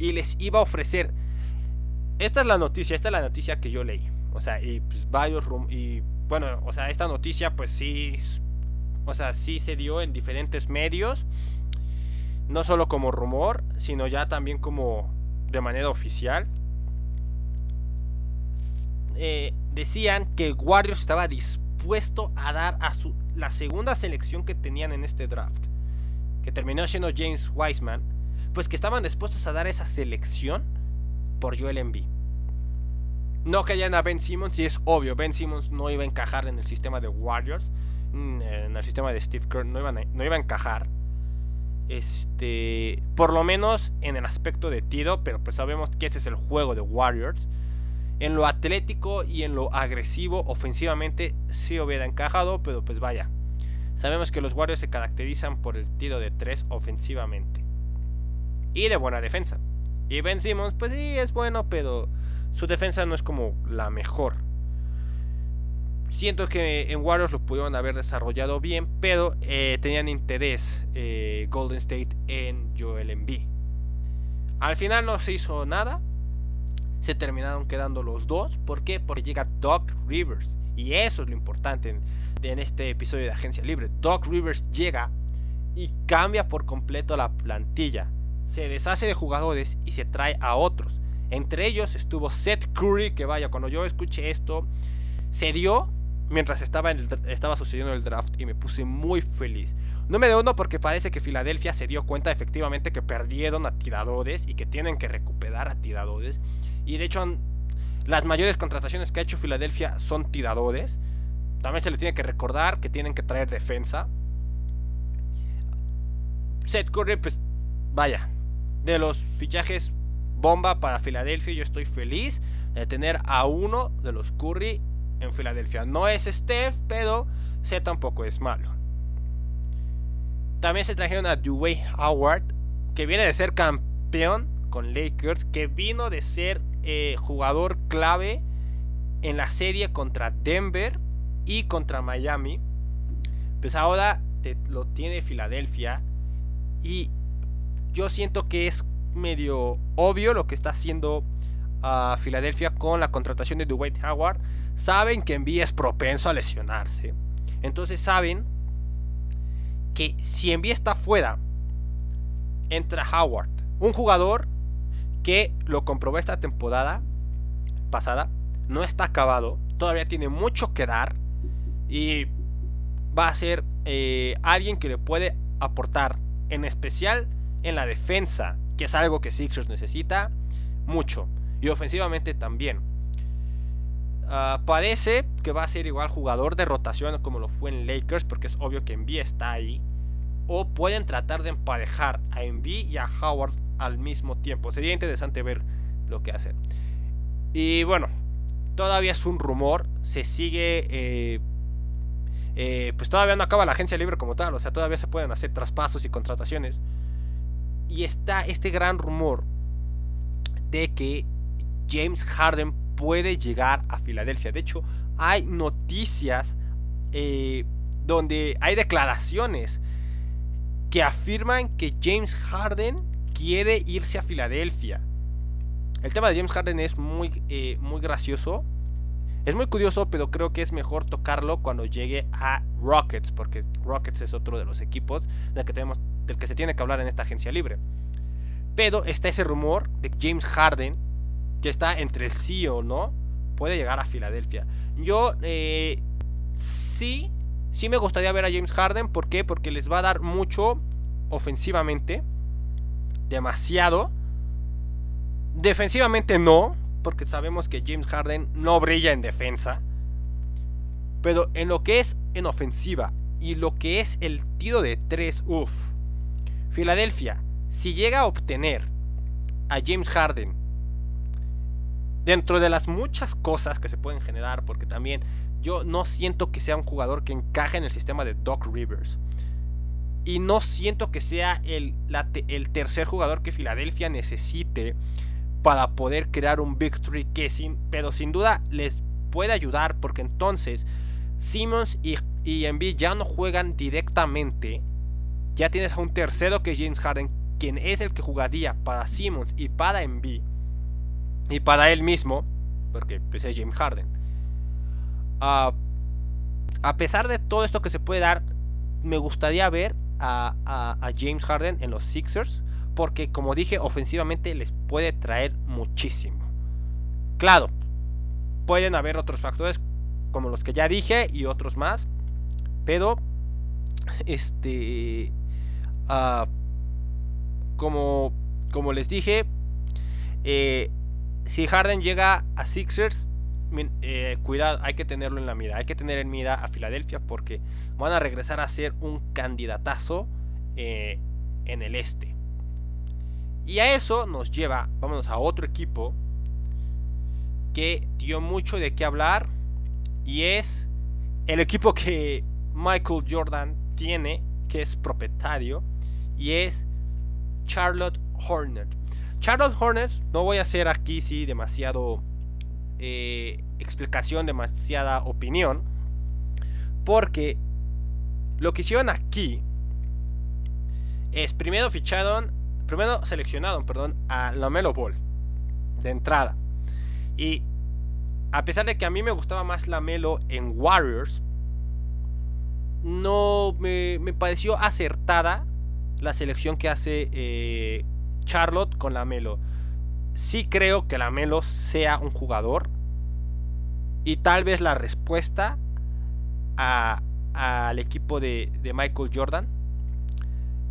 y les iba a ofrecer. Esta es la noticia, esta es la noticia que yo leí. O sea, y pues varios y bueno, o sea, esta noticia pues sí o sea, sí se dio en diferentes medios, no solo como rumor, sino ya también como de manera oficial. Eh, decían que Warriors estaba dispuesto a dar a su, la segunda selección que tenían en este draft, que terminó siendo James Wiseman, pues que estaban dispuestos a dar esa selección por Joel Embiid. No querían a Ben Simmons y es obvio, Ben Simmons no iba a encajar en el sistema de Warriors, en el sistema de Steve Kerr no, no iba a encajar. Este, por lo menos en el aspecto de tiro, pero pues sabemos que ese es el juego de Warriors. En lo atlético y en lo agresivo, ofensivamente sí hubiera encajado, pero pues vaya. Sabemos que los Warriors se caracterizan por el tiro de 3 ofensivamente. Y de buena defensa. Y Ben Simmons, pues sí, es bueno, pero su defensa no es como la mejor. Siento que en Warriors lo pudieron haber desarrollado bien, pero eh, tenían interés eh, Golden State en Joel Embiid. Al final no se hizo nada, se terminaron quedando los dos. ¿Por qué? Porque llega Doc Rivers. Y eso es lo importante en, este episodio de Agencia Libre. Doc Rivers llega y cambia por completo la plantilla. Se deshace de jugadores y se trae a otros. Entre ellos estuvo Seth Curry, que vaya, cuando yo escuché esto, se dio mientras estaba, en estaba sucediendo el draft y me puse muy feliz. Número uno, porque parece que Filadelfia se dio cuenta efectivamente que perdieron a tiradores y que tienen que recuperar a tiradores. Y de hecho, las mayores contrataciones que ha hecho Filadelfia son tiradores. También se le tiene que recordar que tienen que traer defensa. Seth Curry, pues vaya, de los fichajes bomba para Filadelfia, yo estoy feliz de tener a uno de los Curry en Filadelfia. No es Steph, pero sé tampoco es malo. También se trajeron a Dwayne Howard, que viene de ser campeón con Lakers, que vino de ser eh, jugador clave en la serie contra Denver y contra Miami. Pues ahora lo tiene Filadelfia. Y yo siento que es medio obvio lo que está haciendo a Filadelfia con la contratación de Dwight Howard. Saben que Envy es propenso a lesionarse. Entonces saben que si Envy está fuera, entra Howard. Un jugador que lo comprobó esta temporada pasada, no está acabado, todavía tiene mucho que dar y va a ser eh, alguien que le puede aportar, en especial en la defensa, que es algo que Sixers necesita mucho, y ofensivamente también. Ah, parece que va a ser igual jugador de rotación como lo fue en Lakers, porque es obvio que Envy está ahí. O pueden tratar de emparejar a Envy y a Howard al mismo tiempo. Sería interesante ver lo que hacen. Y bueno, todavía es un rumor. Se sigue. Eh, eh, pues todavía no acaba la agencia libre como tal. O sea, todavía se pueden hacer traspasos y contrataciones. Y está este gran rumor de que James Harden puede llegar a Filadelfia. De hecho, hay noticias eh, donde hay declaraciones que afirman que James Harden quiere irse a Filadelfia. El tema de James Harden es muy, eh, muy gracioso. Es muy curioso, pero creo que es mejor tocarlo cuando llegue a Rockets, porque Rockets es otro de los equipos del que, tenemos, del que se tiene que hablar en esta agencia libre. Pero está ese rumor de que James Harden, que está entre sí o no, puede llegar a Filadelfia. Yo eh, sí, sí me gustaría ver a James Harden. ¿Por qué? Porque les va a dar mucho ofensivamente demasiado. Defensivamente no, porque sabemos que James Harden no brilla en defensa. Pero en lo que es en ofensiva y lo que es el tiro de 3, uff. Filadelfia, si llega a obtener a James Harden, dentro de las muchas cosas que se pueden generar, porque también yo no siento que sea un jugador que encaje en el sistema de Doc Rivers. Y no siento que sea el, el tercer jugador que Filadelfia necesite para poder crear un victory que sin, pero sin duda les puede ayudar porque entonces Simmons y, y Embiid ya no juegan directamente. Ya tienes a un tercero que James Harden, quien es el que jugaría para Simmons y para Embiid. Y para él mismo, porque pues, es James Harden. Ah, a pesar de todo esto que se puede dar, me gustaría ver a, James Harden en los Sixers. Porque como dije, ofensivamente les puede traer muchísimo. Claro, pueden haber otros factores como los que ya dije y otros más. Pero, este, uh, como, como les dije, eh, si Harden llega a Sixers, eh, cuidado, hay que tenerlo en la mira. Hay que tener en mira a Filadelfia porque van a regresar a ser un candidatazo eh, en el este. Y a eso nos lleva, vámonos a otro equipo que dio mucho de qué hablar y es el equipo que Michael Jordan tiene, que es propietario, y es Charlotte Hornet. Charlotte Hornets, no voy a hacer aquí sí demasiado eh, explicación, demasiada opinión. Porque lo que hicieron aquí es primero ficharon, primero seleccionaron, perdón, a Lamelo Ball de entrada. Y a pesar de que a mí me gustaba más Lamelo en Warriors, no me, pareció acertada la selección que hace eh, Charlotte con Lamelo sí creo que Lamelo sea un jugador. Y tal vez la respuesta al equipo de, Michael Jordan.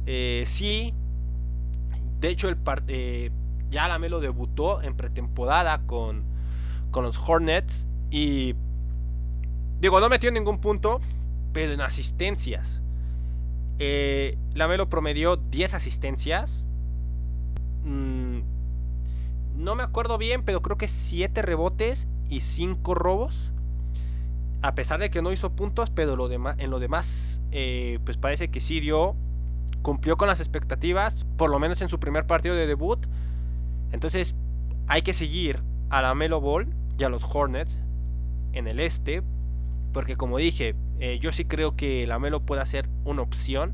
Eh, sí. De hecho, el eh, ya Lamelo debutó en pretemporada con, los Hornets. Y digo, no metió ningún punto. Pero en asistencias. Eh, Lamelo promedió 10 asistencias. Mm, no me acuerdo bien, pero creo que 7 rebotes y 5 robos. A pesar de que no hizo puntos, pero lo en lo demás, eh, pues parece que sí dio, cumplió con las expectativas, por lo menos en su primer partido de debut. Entonces, hay que seguir a la Melo Ball y a los Hornets en el este, porque como dije, eh, yo sí creo que la Melo puede ser una opción,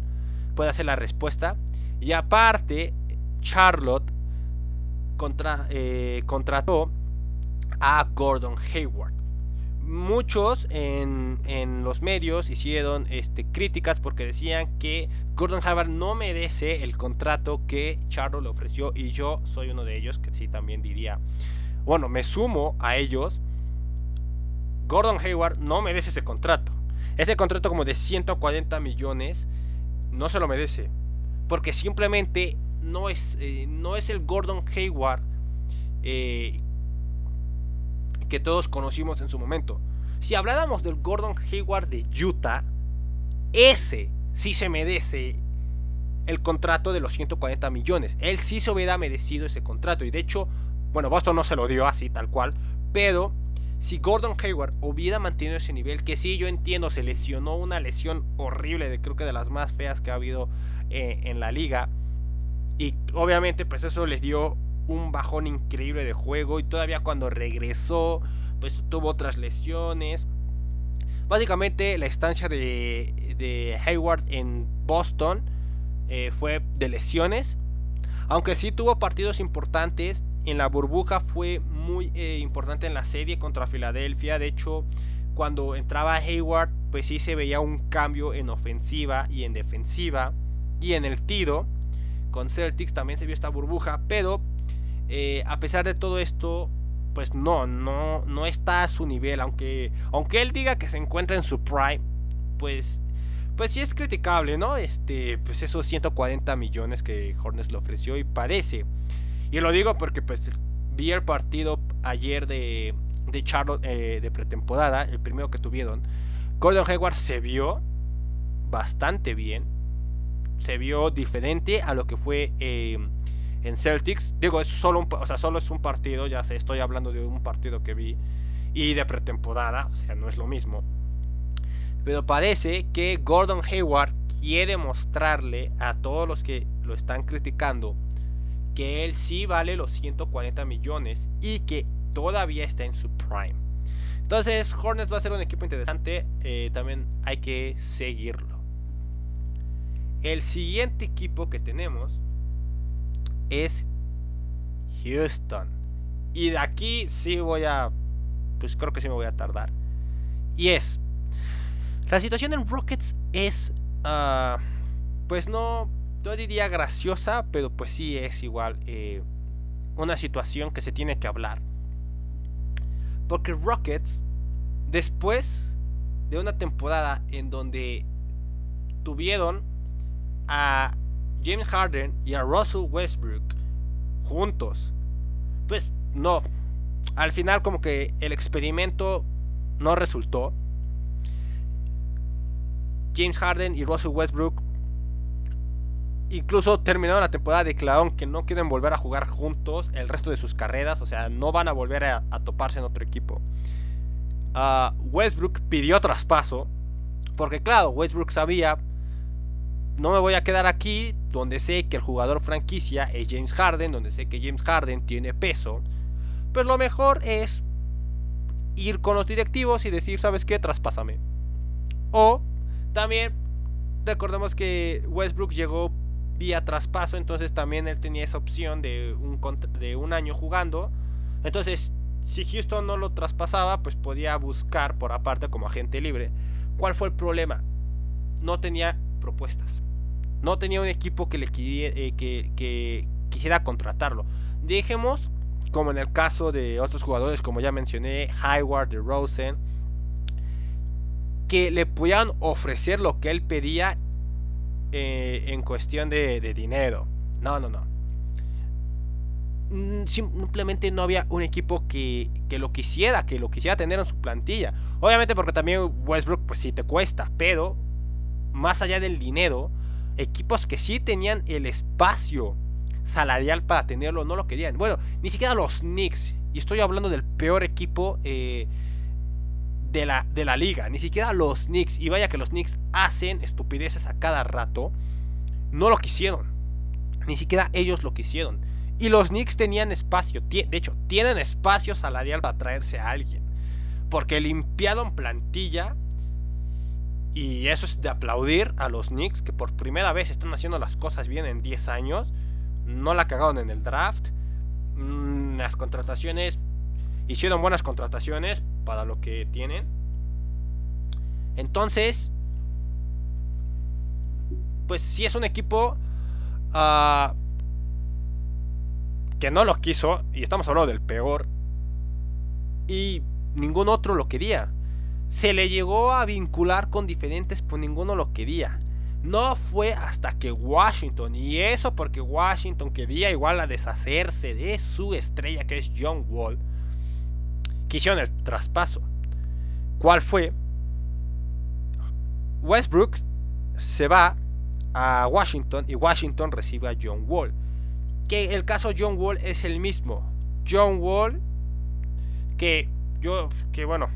puede ser la respuesta. Y aparte, Charlotte eh, contrató a Gordon Hayward. Muchos en, los medios hicieron este, críticas porque decían que Gordon Hayward no merece el contrato que Charlo le ofreció y yo soy uno de ellos que sí también diría, bueno, me sumo a ellos. Gordon Hayward no merece ese contrato. Ese contrato como de 140 millones no se lo merece. Porque simplemente no es, eh, no es el Gordon Hayward eh, que todos conocimos en su momento. Si habláramos del Gordon Hayward de Utah, ese sí se merece el contrato de los 140 millones. Él sí se hubiera merecido ese contrato. Y de hecho, bueno, Boston no se lo dio así tal cual. Pero si Gordon Hayward hubiera mantenido ese nivel, que sí yo entiendo, se lesionó una lesión horrible, de, creo que de las más feas que ha habido eh, en la liga. Y obviamente pues eso les dio un bajón increíble de juego y todavía cuando regresó pues tuvo otras lesiones. Básicamente la estancia de, Hayward en Boston eh, fue de lesiones. Aunque sí tuvo partidos importantes. En la burbuja fue muy eh, importante en la serie contra Filadelfia. De hecho, cuando entraba Hayward, pues sí se veía un cambio en ofensiva y en defensiva. Y en el tiro con Celtics también se vio esta burbuja, pero eh, a pesar de todo esto, pues no, no, no está a su nivel, aunque, aunque él diga que se encuentra en su prime, pues, pues sí es criticable, ¿no? Este, pues esos 140 millones que Hornets le ofreció y parece, y lo digo porque pues vi el partido ayer de, de Charlotte eh, de pretemporada, el primero que tuvieron, Gordon Hayward se vio bastante bien. Se vio diferente a lo que fue eh, en Celtics. Digo, es solo o sea, solo es un partido, ya sé, estoy hablando de un partido que vi. Y de pretemporada, o sea, no es lo mismo. Pero parece que Gordon Hayward quiere mostrarle a todos los que lo están criticando que él sí vale los 140 millones y que todavía está en su prime. Entonces, Hornets va a ser un equipo interesante. Eh, también hay que seguirlo. El siguiente equipo que tenemos es Houston. Y de aquí sí voy a. Pues creo que sí me voy a tardar. Y es. La situación en Rockets es. Ah, pues no. No diría graciosa, pero pues sí es igual. Eh, una situación que se tiene que hablar. Porque Rockets, después de una temporada en donde tuvieron a James Harden y a Russell Westbrook juntos, pues no. Al final como que el experimento no resultó. James Harden y Russell Westbrook incluso terminaron la temporada declararon que no quieren volver a jugar juntos el resto de sus carreras, o sea, no van a volver a, toparse en otro equipo. Ah, Westbrook pidió traspaso, porque claro, Westbrook sabía, no me voy a quedar aquí donde sé que el jugador franquicia es James Harden, donde sé que James Harden tiene peso, pero lo mejor es ir con los directivos y decir, ¿sabes qué? Traspásame. O también recordemos que Westbrook llegó vía traspaso, entonces también él tenía esa opción de un, de un año jugando. Entonces, si Houston no lo traspasaba, pues podía buscar por aparte como agente libre. ¿Cuál fue el problema? No tenía propuestas. No tenía un equipo que le eh, que, que quisiera contratarlo. Dejemos, como en el caso de otros jugadores, como ya mencioné, Hayward, de Rosen, que le pudieran ofrecer lo que él pedía eh, en cuestión de, dinero. No, no, no. Mm, simplemente no había un equipo que, que, lo quisiera, que lo quisiera tener en su plantilla. Obviamente porque también Westbrook pues sí te cuesta, pero más allá del dinero, equipos que sí tenían el espacio salarial para tenerlo no lo querían. Bueno, ni siquiera los Knicks, y estoy hablando del peor equipo eh, de la, de la liga. Ni siquiera los Knicks. Y vaya que los Knicks hacen estupideces a cada rato. No lo quisieron. Ni siquiera ellos lo quisieron. Y los Knicks tenían espacio. De hecho, tienen espacio salarial para traerse a alguien. Porque limpiaron plantilla. Y eso es de aplaudir a los Knicks. Que por primera vez están haciendo las cosas bien en 10 años. No la cagaron en el draft. Mm, las contrataciones hicieron buenas contrataciones para lo que tienen. Entonces, pues si es un equipo ah, que no lo quiso, y estamos hablando del peor, y ningún otro lo quería. Se le llegó a vincular con diferentes, pues ninguno lo quería. No fue hasta que Washington, y eso porque Washington quería igual a deshacerse de su estrella que es John Wall, quisieron el traspaso. ¿Cuál fue? Westbrook se va a Washington y Washington recibe a John Wall. Que el caso John Wall es el mismo. John Wall, que yo, que bueno,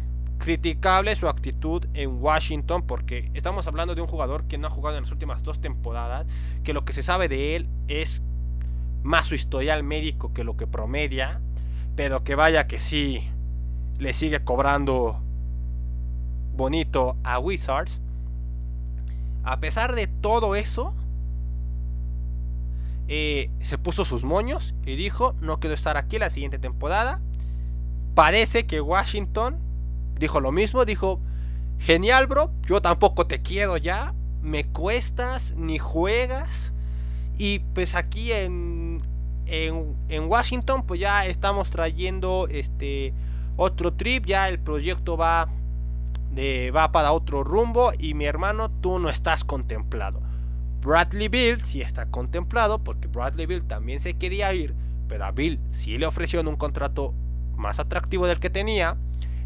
criticable su actitud en Washington porque estamos hablando de un jugador que no ha jugado en las últimas dos temporadas, que lo que se sabe de él es más su historial médico que lo que promedia, pero que vaya que sí, le sigue cobrando bonito a Wizards. A pesar de todo eso, eh, se puso sus moños y dijo, no quiero estar aquí la siguiente temporada. Parece que Washington dijo lo mismo, dijo, genial bro, yo tampoco te quiero ya, me cuestas, ni juegas. Y pues aquí en, en, en Washington pues ya estamos trayendo este otro trip, ya el proyecto va, de, va para otro rumbo y mi hermano, tú no estás contemplado. Bradley Bill sí está contemplado porque Bradley Bill también se quería ir, pero a Bill sí le ofrecieron un contrato más atractivo del que tenía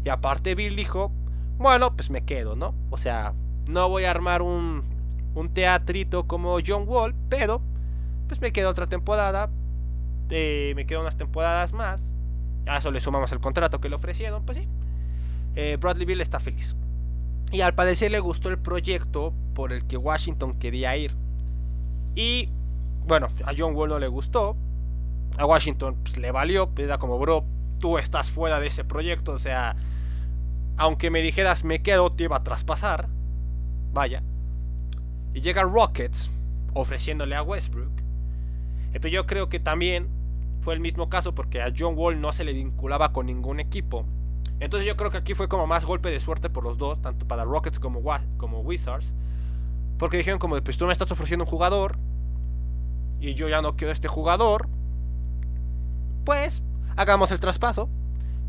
y aparte Bill dijo, bueno, pues me quedo, ¿no? O sea, no voy a armar un, un teatrito como John Wall, pero pues me quedo otra temporada, eh, me quedo unas temporadas más. A eso le sumamos el contrato que le ofrecieron, pues sí. Eh, Bradley Bill está feliz. Y al parecer le gustó el proyecto por el que Washington quería ir. Y bueno, a John Wall no le gustó. A Washington pues, le valió. Era como, bro, tú estás fuera de ese proyecto. O sea, aunque me dijeras me quedo, te iba a traspasar. Vaya. Y llega Rockets ofreciéndole a Westbrook. Eh, pero yo creo que también fue el mismo caso porque a John Wall no se le vinculaba con ningún equipo. Entonces yo creo que aquí fue como más golpe de suerte por los dos, tanto para Rockets como, como Wizards. Porque dijeron como, pues tú me estás ofreciendo un jugador y yo ya no quiero este jugador. Pues hagamos el traspaso.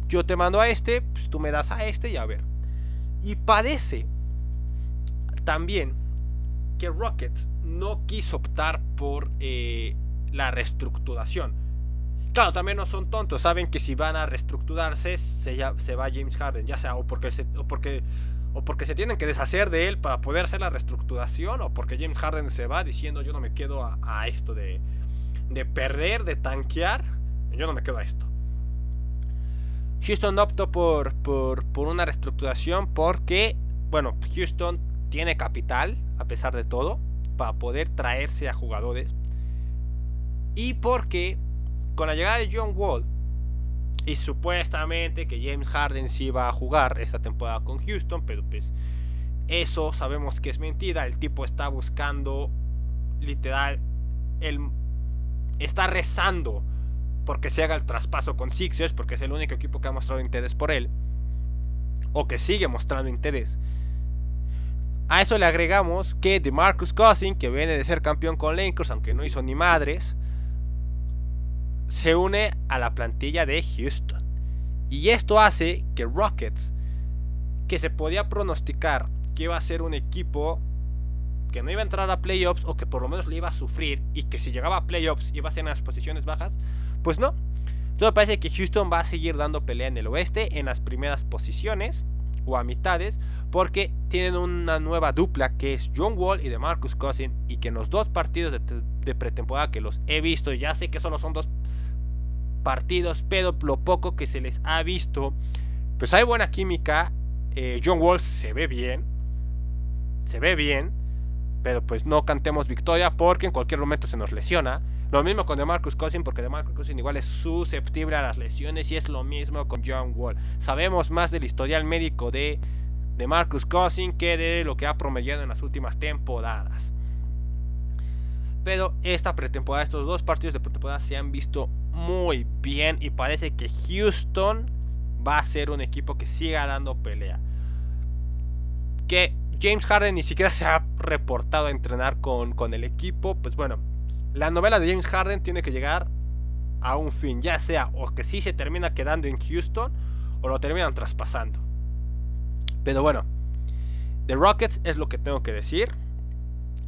Yo te mando a este, pues tú me das a este y a ver. Y parece también que Rockets no quiso optar por eh, la reestructuración. Claro, también no son tontos, saben que si van a reestructurarse se, va James Harden, ya sea o porque, se, o, porque, o porque se tienen que deshacer de él para poder hacer la reestructuración, o porque James Harden se va diciendo yo no me quedo a, esto de, de perder, de tanquear, yo no me quedo a esto. Houston optó por, por, por una reestructuración porque, bueno, Houston tiene capital, a pesar de todo, para poder traerse a jugadores. Y porque con la llegada de John Wall y supuestamente que James Harden sí iba a jugar esta temporada con Houston, pero pues eso sabemos que es mentira. El tipo está buscando literal, el, está rezando porque se haga el traspaso con Sixers, porque es el único equipo que ha mostrado interés por él, o que sigue mostrando interés. A eso le agregamos que DeMarcus Cousins, que viene de ser campeón con Lakers, aunque no hizo ni madres, se une a la plantilla de Houston. Y esto hace que Rockets, que se podía pronosticar que iba a ser un equipo que no iba a entrar a playoffs o que por lo menos le iba a sufrir y que si llegaba a playoffs iba a ser en las posiciones bajas, pues no. Todo parece que Houston va a seguir dando pelea en el oeste en las primeras posiciones o a mitades porque tienen una nueva dupla que es John Wall y de Marcus Cousins y que en los dos partidos de, de pretemporada que los he visto, ya sé que solo son dos partidos, pero lo poco que se les ha visto, pues hay buena química. Eh, John Wall se ve bien, se ve bien, pero pues no cantemos victoria porque en cualquier momento se nos lesiona. Lo mismo con DeMarcus Cousins porque DeMarcus Cousins igual es susceptible a las lesiones y es lo mismo con John Wall. Sabemos más del historial médico de DeMarcus Cousins que de lo que ha promediado en las últimas temporadas. Pero esta pretemporada, estos dos partidos de pretemporada se han visto muy bien y parece que Houston va a ser un equipo que siga dando pelea. Que James Harden ni siquiera se ha reportado a entrenar con, con el equipo. Pues bueno, la novela de James Harden tiene que llegar a un fin, ya sea o que sí se termina quedando en Houston o lo terminan traspasando. Pero bueno, The Rockets es lo que tengo que decir.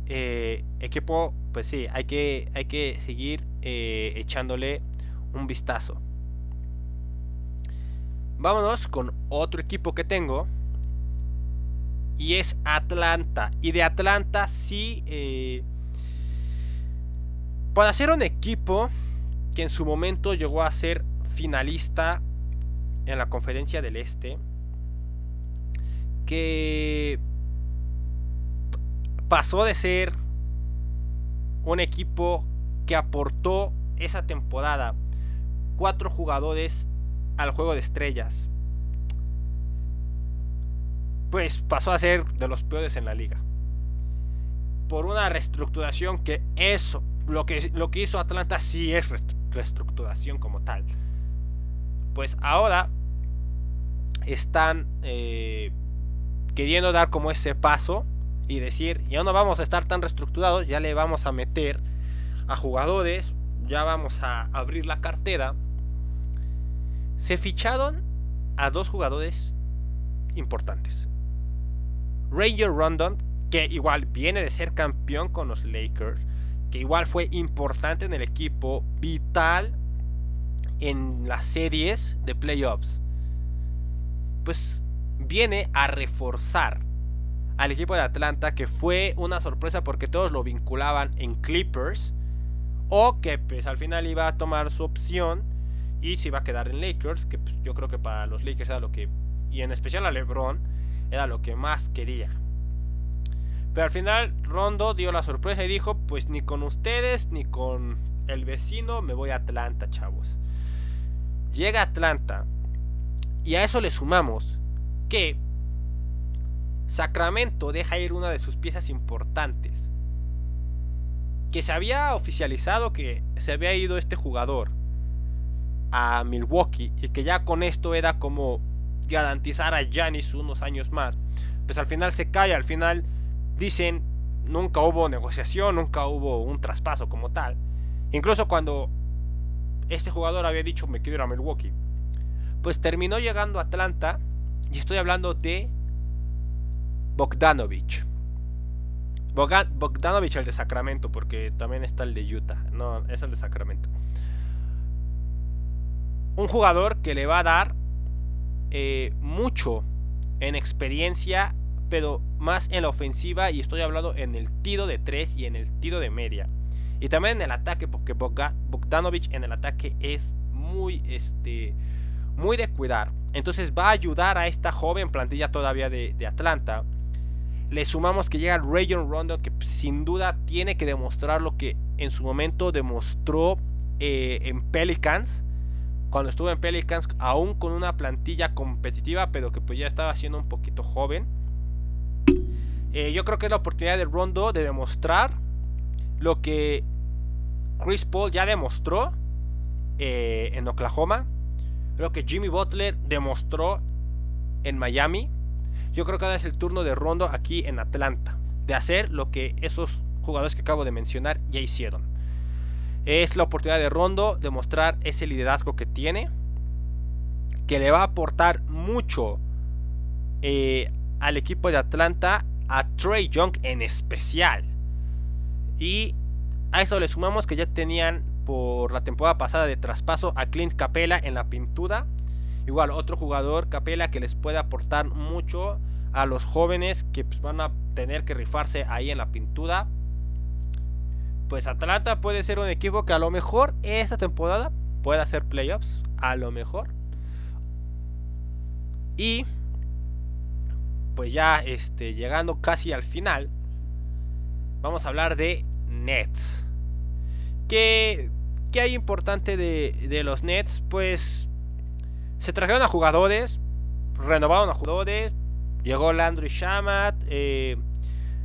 Eh, equipo, pues sí, hay que, hay que seguir eh, echándole un vistazo. Vámonos con otro equipo que tengo. Y es Atlanta. Y de Atlanta sí... Eh, para ser un equipo que en su momento llegó a ser finalista en la conferencia del Este. Que pasó de ser un equipo que aportó esa temporada cuatro jugadores al juego de estrellas. Pues pasó a ser de los peores en la liga. Por una reestructuración que eso, lo que, lo que hizo Atlanta sí es reestructuración como tal. Pues ahora están eh, queriendo dar como ese paso y decir, ya no vamos a estar tan reestructurados, ya le vamos a meter a jugadores, ya vamos a abrir la cartera. Se ficharon a dos jugadores importantes. Ranger Rondon, que igual viene de ser campeón con los Lakers, que igual fue importante en el equipo, vital en las series de playoffs. Pues viene a reforzar al equipo de Atlanta, que fue una sorpresa porque todos lo vinculaban en Clippers, o que pues al final iba a tomar su opción y se iba a quedar en Lakers, que pues, yo creo que para los Lakers era lo que, y en especial a LeBron, era lo que más quería. Pero al final Rondo dio la sorpresa y dijo, pues ni con ustedes ni con el vecino me voy a Atlanta, chavos. Llega a Atlanta y a eso le sumamos que Sacramento deja ir una de sus piezas importantes. Que se había oficializado que se había ido este jugador a Milwaukee y que ya con esto era como garantizar a Giannis unos años más. Pues al final se cae, al final dicen nunca hubo negociación, nunca hubo un traspaso como tal. Incluso cuando este jugador había dicho me quiero ir a Milwaukee, pues terminó llegando a Atlanta y estoy hablando de Bogdanovich. Bogdanovich el de Sacramento, porque también está el de Utah. No, es el de Sacramento. Un jugador que le va a dar eh, mucho en experiencia, pero más en la ofensiva. Y estoy hablando en el tiro de 3 y en el tiro de media. Y también en el ataque, porque Bogdanovich en el ataque es muy, este, muy de cuidar. Entonces va a ayudar a esta joven plantilla todavía de, Atlanta le sumamos que llega Rayon Rondo, que sin duda tiene que demostrar lo que en su momento demostró eh, en Pelicans. Cuando estuvo en Pelicans, aún con una plantilla competitiva, pero que pues ya estaba siendo un poquito joven. Eh, yo creo que es la oportunidad de Rondo de demostrar lo que Chris Paul ya demostró eh, en Oklahoma. Lo que Jimmy Butler demostró en Miami. Yo creo que ahora es el turno de Rondo aquí en Atlanta. De hacer lo que esos jugadores que acabo de mencionar ya hicieron. Es la oportunidad de Rondo de mostrar ese liderazgo que tiene. Que le va a aportar mucho eh, al equipo de Atlanta. A Trey Young en especial. Y a eso le sumamos que ya tenían por la temporada pasada de traspaso a Clint Capella en la pintura Igual, otro jugador, Capela, que les puede aportar mucho a los jóvenes que pues, van a tener que rifarse ahí en la pintura. Pues Atlanta puede ser un equipo que a lo mejor esta temporada puede hacer playoffs. A lo mejor. Y pues ya este, llegando casi al final, vamos a hablar de Nets. ¿Qué, qué hay importante de, de los Nets? Pues se trajeron a jugadores, renovaron a jugadores. Llegó Landry Shamat, eh,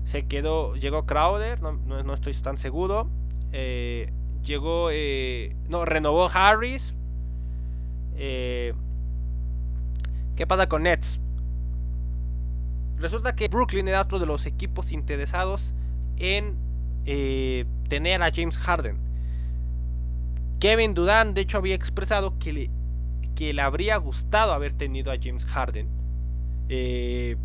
se quedó, llegó Crowder, no, estoy tan seguro. Eh, llegó, eh, no, renovó Harris. ¿Qué pasa con Nets? Resulta que Brooklyn era otro de los equipos interesados en tener a James Harden. Kevin Durant, de hecho, había expresado que le que le habría gustado haber tenido a James Harden. Eh,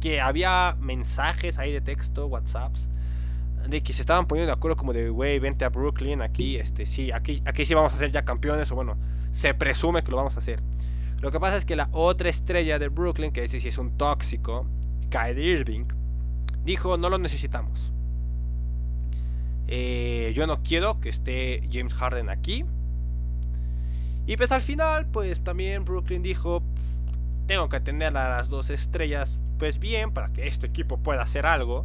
que había mensajes ahí de texto, WhatsApps, de que se estaban poniendo de acuerdo como de, güey, vente a Brooklyn, aquí, este, sí, aquí, aquí sí vamos a ser ya campeones, o bueno, se presume que lo vamos a hacer. Lo que pasa es que la otra estrella de Brooklyn, que ese sí es un tóxico, Kyrie Irving, dijo, no lo necesitamos. Eh, yo no quiero que esté James Harden aquí. Y pues al final, pues también Brooklyn dijo, tengo que tener a las dos estrellas pues bien para que este equipo pueda hacer algo.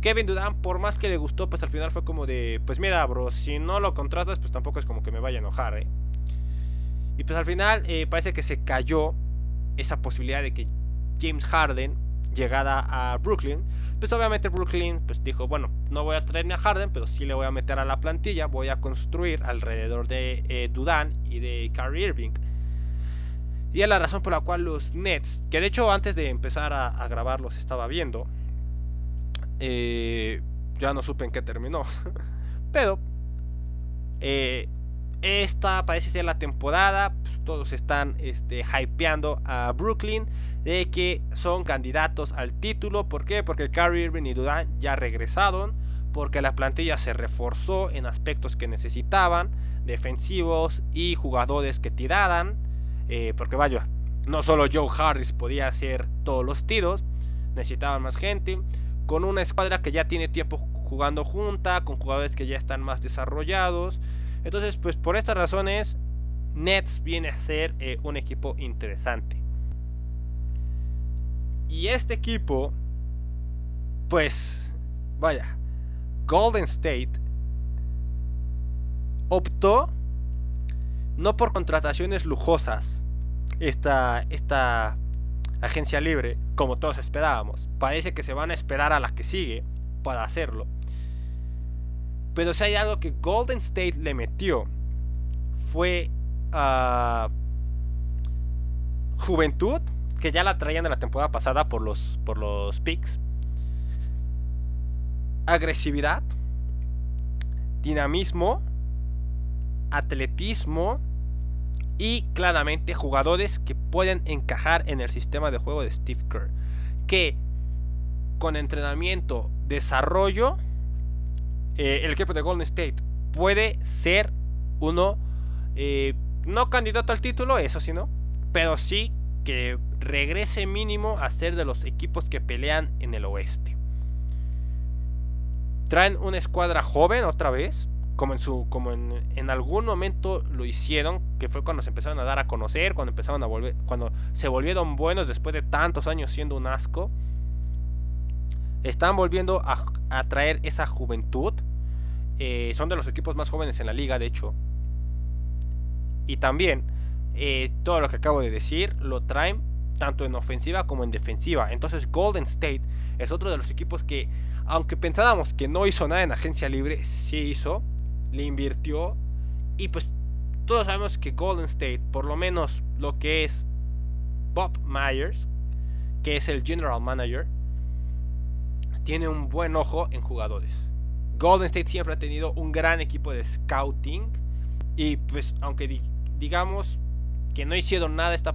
Kevin Durant, por más que le gustó, pues al final fue como de, pues mira, bro, si no lo contratas, pues tampoco es como que me vaya a enojar, ¿eh? Y pues al final eh, parece que se cayó esa posibilidad de que James Harden llegara a Brooklyn. Pues obviamente Brooklyn pues dijo, bueno, no voy a traerme a Harden, pero sí le voy a meter a la plantilla, voy a construir alrededor de eh, Dudan y de Kyrie Irving. Y es la razón por la cual los Nets, que de hecho antes de empezar a, grabar los estaba viendo, eh, ya no supe en qué terminó. pero eh, esta parece ser la temporada. Pues, todos están este, hypeando a Brooklyn de que son candidatos al título. ¿Por qué? Porque Kyrie Irving y Durant ya regresaron. Porque la plantilla se reforzó en aspectos que necesitaban. Defensivos y jugadores que tiraran. Eh, porque vaya, no solo Joe Harris podía hacer todos los tiros, necesitaban más gente, con una escuadra que ya tiene tiempo jugando junta, con jugadores que ya están más desarrollados. Entonces, pues por estas razones, Nets viene a ser eh, un equipo interesante. Y este equipo, pues, vaya, Golden State optó no por contrataciones lujosas, esta, esta agencia libre, como todos esperábamos. Parece que se van a esperar a la que sigue para hacerlo. Pero si hay algo que Golden State le metió, fue a juventud, que ya la traían de la temporada pasada por los, por los picks. Agresividad, dinamismo, atletismo y claramente jugadores que pueden encajar en el sistema de juego de Steve Kerr. Que con entrenamiento, desarrollo, eh, el equipo de Golden State puede ser uno, eh, no candidato al título, eso sí, ¿no? Pero sí que regrese mínimo a ser de los equipos que pelean en el oeste. Traen una escuadra joven otra vez, como en su como en, algún momento lo hicieron, que fue cuando se empezaron a dar a conocer, cuando empezaron a volver, cuando se volvieron buenos después de tantos años siendo un asco. Están volviendo a, traer esa juventud. Eh, son de los equipos más jóvenes en la liga, de hecho. Y también eh, todo lo que acabo de decir lo traen tanto en ofensiva como en defensiva. Entonces Golden State es otro de los equipos que, aunque pensábamos que no hizo nada en agencia libre, sí hizo le invirtió. Y pues todos sabemos que Golden State, por lo menos lo que es Bob Myers, que es el general manager, tiene un buen ojo en jugadores. Golden State siempre ha tenido un gran equipo de scouting. Y pues aunque digamos que no hicieron nada esta,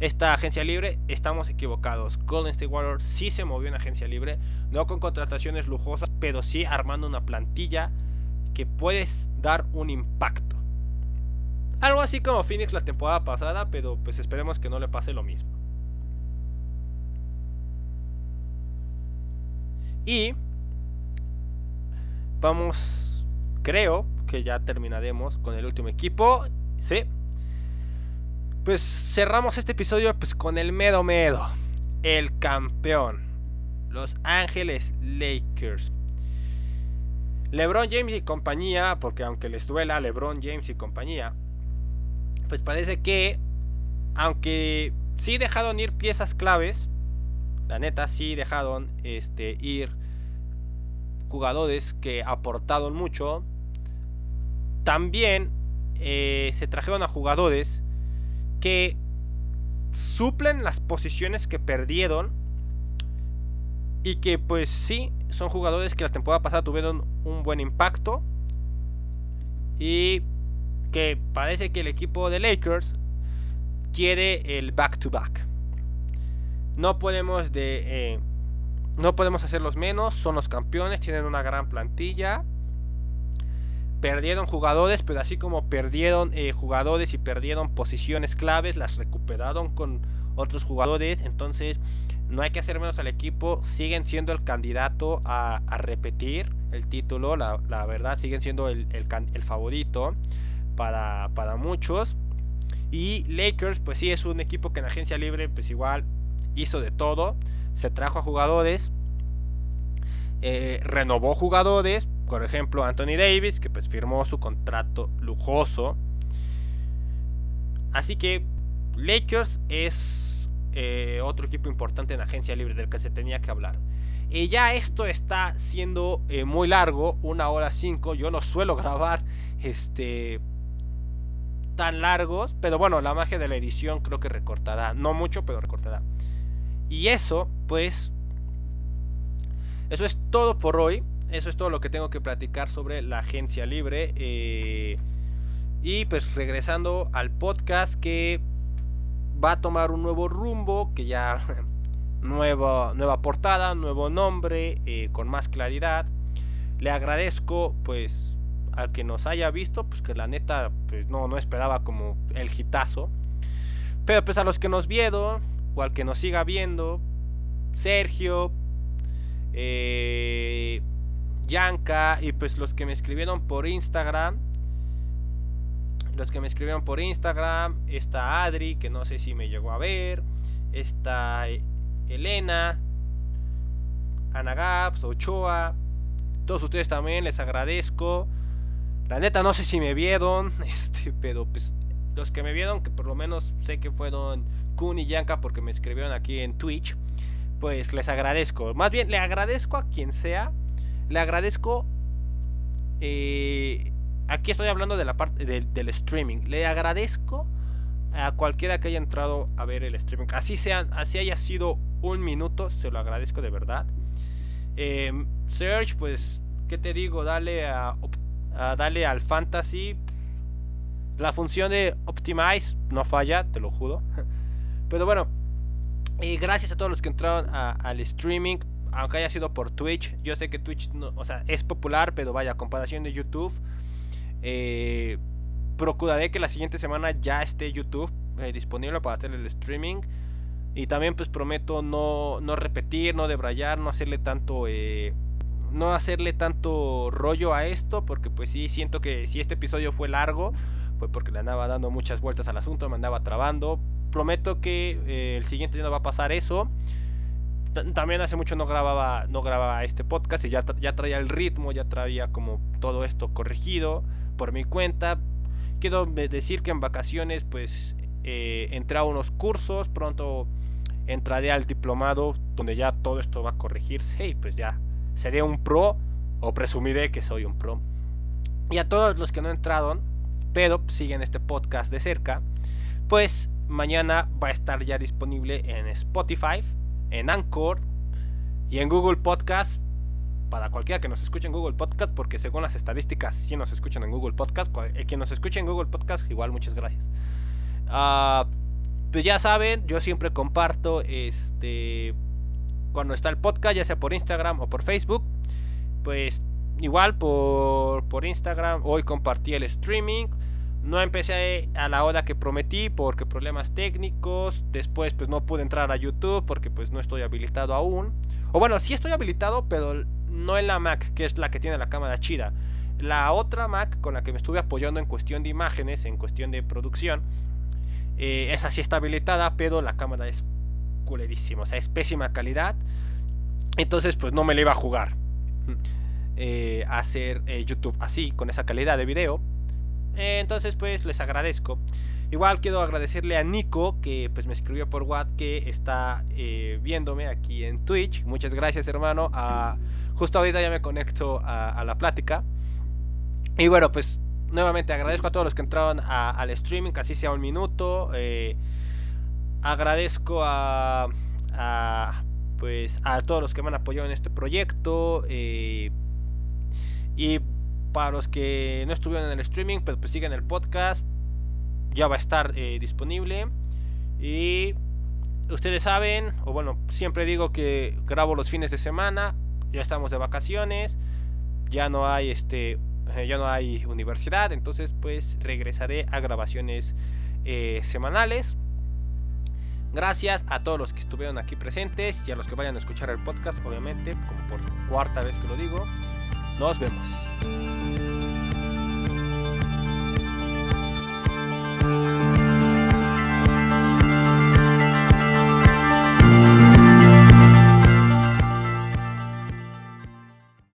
esta agencia libre, estamos equivocados. Golden State Warriors sí se movió en agencia libre, no con contrataciones lujosas, pero sí armando una plantilla que puedes dar un impacto. Algo así como Phoenix la temporada pasada, pero pues esperemos que no le pase lo mismo. Y vamos, creo que ya terminaremos con el último equipo. Sí. Pues cerramos este episodio pues con el medo medo. El campeón. Los Ángeles Lakers. LeBron James y compañía, porque aunque les duela LeBron James y compañía, pues parece que, aunque sí dejaron ir piezas claves, la neta sí dejaron este, ir jugadores que aportaron mucho, también eh, se trajeron a jugadores que suplen las posiciones que perdieron y que pues sí, son jugadores que la temporada pasada tuvieron un buen impacto. Y que parece que el equipo de Lakers quiere el back-to-back. No podemos de... Eh, no podemos hacerlos menos. Son los campeones, tienen una gran plantilla. Perdieron jugadores, pero así como perdieron eh, jugadores y perdieron posiciones claves, las recuperaron con otros jugadores. Entonces no hay que hacer menos al equipo. Siguen siendo el candidato a, repetir el título. La, verdad, siguen siendo el, favorito para, muchos. Y Lakers, pues sí, es un equipo que en agencia libre, pues igual hizo de todo. Se trajo a jugadores. Eh, renovó jugadores. Por ejemplo, Anthony Davis, que pues firmó su contrato lujoso. Así que Lakers es eh, otro equipo importante en agencia libre del que se tenía que hablar. Y ya esto está siendo eh, muy largo, una hora cinco. Yo no suelo grabar este tan largos, pero bueno, la magia de la edición creo que recortará, no mucho, pero recortará. Y eso, pues, eso es todo por hoy. Eso es todo lo que tengo que platicar sobre la agencia libre. Eh, y pues regresando al podcast que va a tomar un nuevo rumbo, que ya nueva, nueva portada, nuevo nombre, eh, con más claridad. Le agradezco pues al que nos haya visto, pues que la neta pues, no, no esperaba como el hitazo. Pero pues a los que nos vieron, o al que nos siga viendo, Sergio, eh, Yanka y pues los que me escribieron por Instagram. Los que me escribieron por Instagram, está Adri, que no sé si me llegó a ver, está Elena, Ana Gaps, Ochoa, todos ustedes también les agradezco. La neta no sé si me vieron, este, pero pues los que me vieron, que por lo menos sé que fueron Kun y Yanka porque me escribieron aquí en Twitch, pues les agradezco. Más bien, le agradezco a quien sea. Le agradezco... Eh, aquí estoy hablando de la parte del streaming. Le agradezco a cualquiera que haya entrado a ver el streaming. Así sean, así haya sido un minuto, se lo agradezco de verdad. Eh, Search, pues, ¿qué te digo? Dale a, a, dale al fantasy. La función de optimize no falla, te lo juro. Pero bueno, y gracias a todos los que entraron al streaming, aunque haya sido por Twitch. Yo sé que Twitch o sea, es popular, pero vaya, a comparación de YouTube. Eh, procuraré que la siguiente semana ya esté YouTube eh, disponible para hacer el streaming. Y también pues prometo no, no repetir, no debrayar, no hacerle tanto... Eh, no hacerle tanto rollo a esto, porque pues sí, siento que si este episodio fue largo, fue porque le andaba dando muchas vueltas al asunto, me andaba trabando, prometo que eh, el siguiente día no va a pasar eso. también hace mucho no grababa, no grababa este podcast y ya, ya traía el ritmo, ya traía como todo esto corregido por mi cuenta. Quiero decir que en vacaciones pues eh, entré a unos cursos, pronto entraré al diplomado donde ya todo esto va a corregirse y pues ya seré un pro o presumiré que soy un pro. Y a todos los que no entraron, pero siguen este podcast de cerca, pues mañana va a estar ya disponible en Spotify, en Anchor y en Google Podcast. Para cualquiera que nos escuche en Google Podcast, porque según las estadísticas, si nos escuchan en Google Podcast, eh, quien nos escuche en Google Podcast, igual muchas gracias. Uh, pues ya saben, yo siempre comparto este cuando está el podcast, ya sea por Instagram o por Facebook. Pues igual por, por Instagram, hoy compartí el streaming. No empecé a la hora que prometí porque problemas técnicos. Después pues no pude entrar a YouTube porque pues no estoy habilitado aún. O bueno, sí estoy habilitado, pero no en la Mac, que es la que tiene la cámara chida. La otra Mac con la que me estuve apoyando en cuestión de imágenes, en cuestión de producción, eh, esa sí está habilitada, pero la cámara es culerísima, o sea, es pésima calidad. Entonces pues no me la iba a jugar. Eh, hacer eh, YouTube así, con esa calidad de video. Eh, entonces pues les agradezco. Igual quiero agradecerle a Nico que pues me escribió por WhatsApp que está eh, viéndome aquí en Twitch. Muchas gracias hermano. Ah, justo ahorita ya me conecto a, la plática. Y bueno pues nuevamente agradezco a todos los que entraron al streaming, casi sea un minuto. Agradezco a, pues a todos los que me han apoyado en este proyecto. y para los que no estuvieron en el streaming, pero pues sigan el podcast, ya va a estar eh, disponible. Y ustedes saben, o bueno, siempre digo que grabo los fines de semana, ya estamos de vacaciones, ya no hay este, eh, ya no hay universidad, entonces pues regresaré a grabaciones eh, semanales. Gracias a todos los que estuvieron aquí presentes y a los que vayan a escuchar el podcast, obviamente, como por cuarta vez que lo digo. Nos vemos.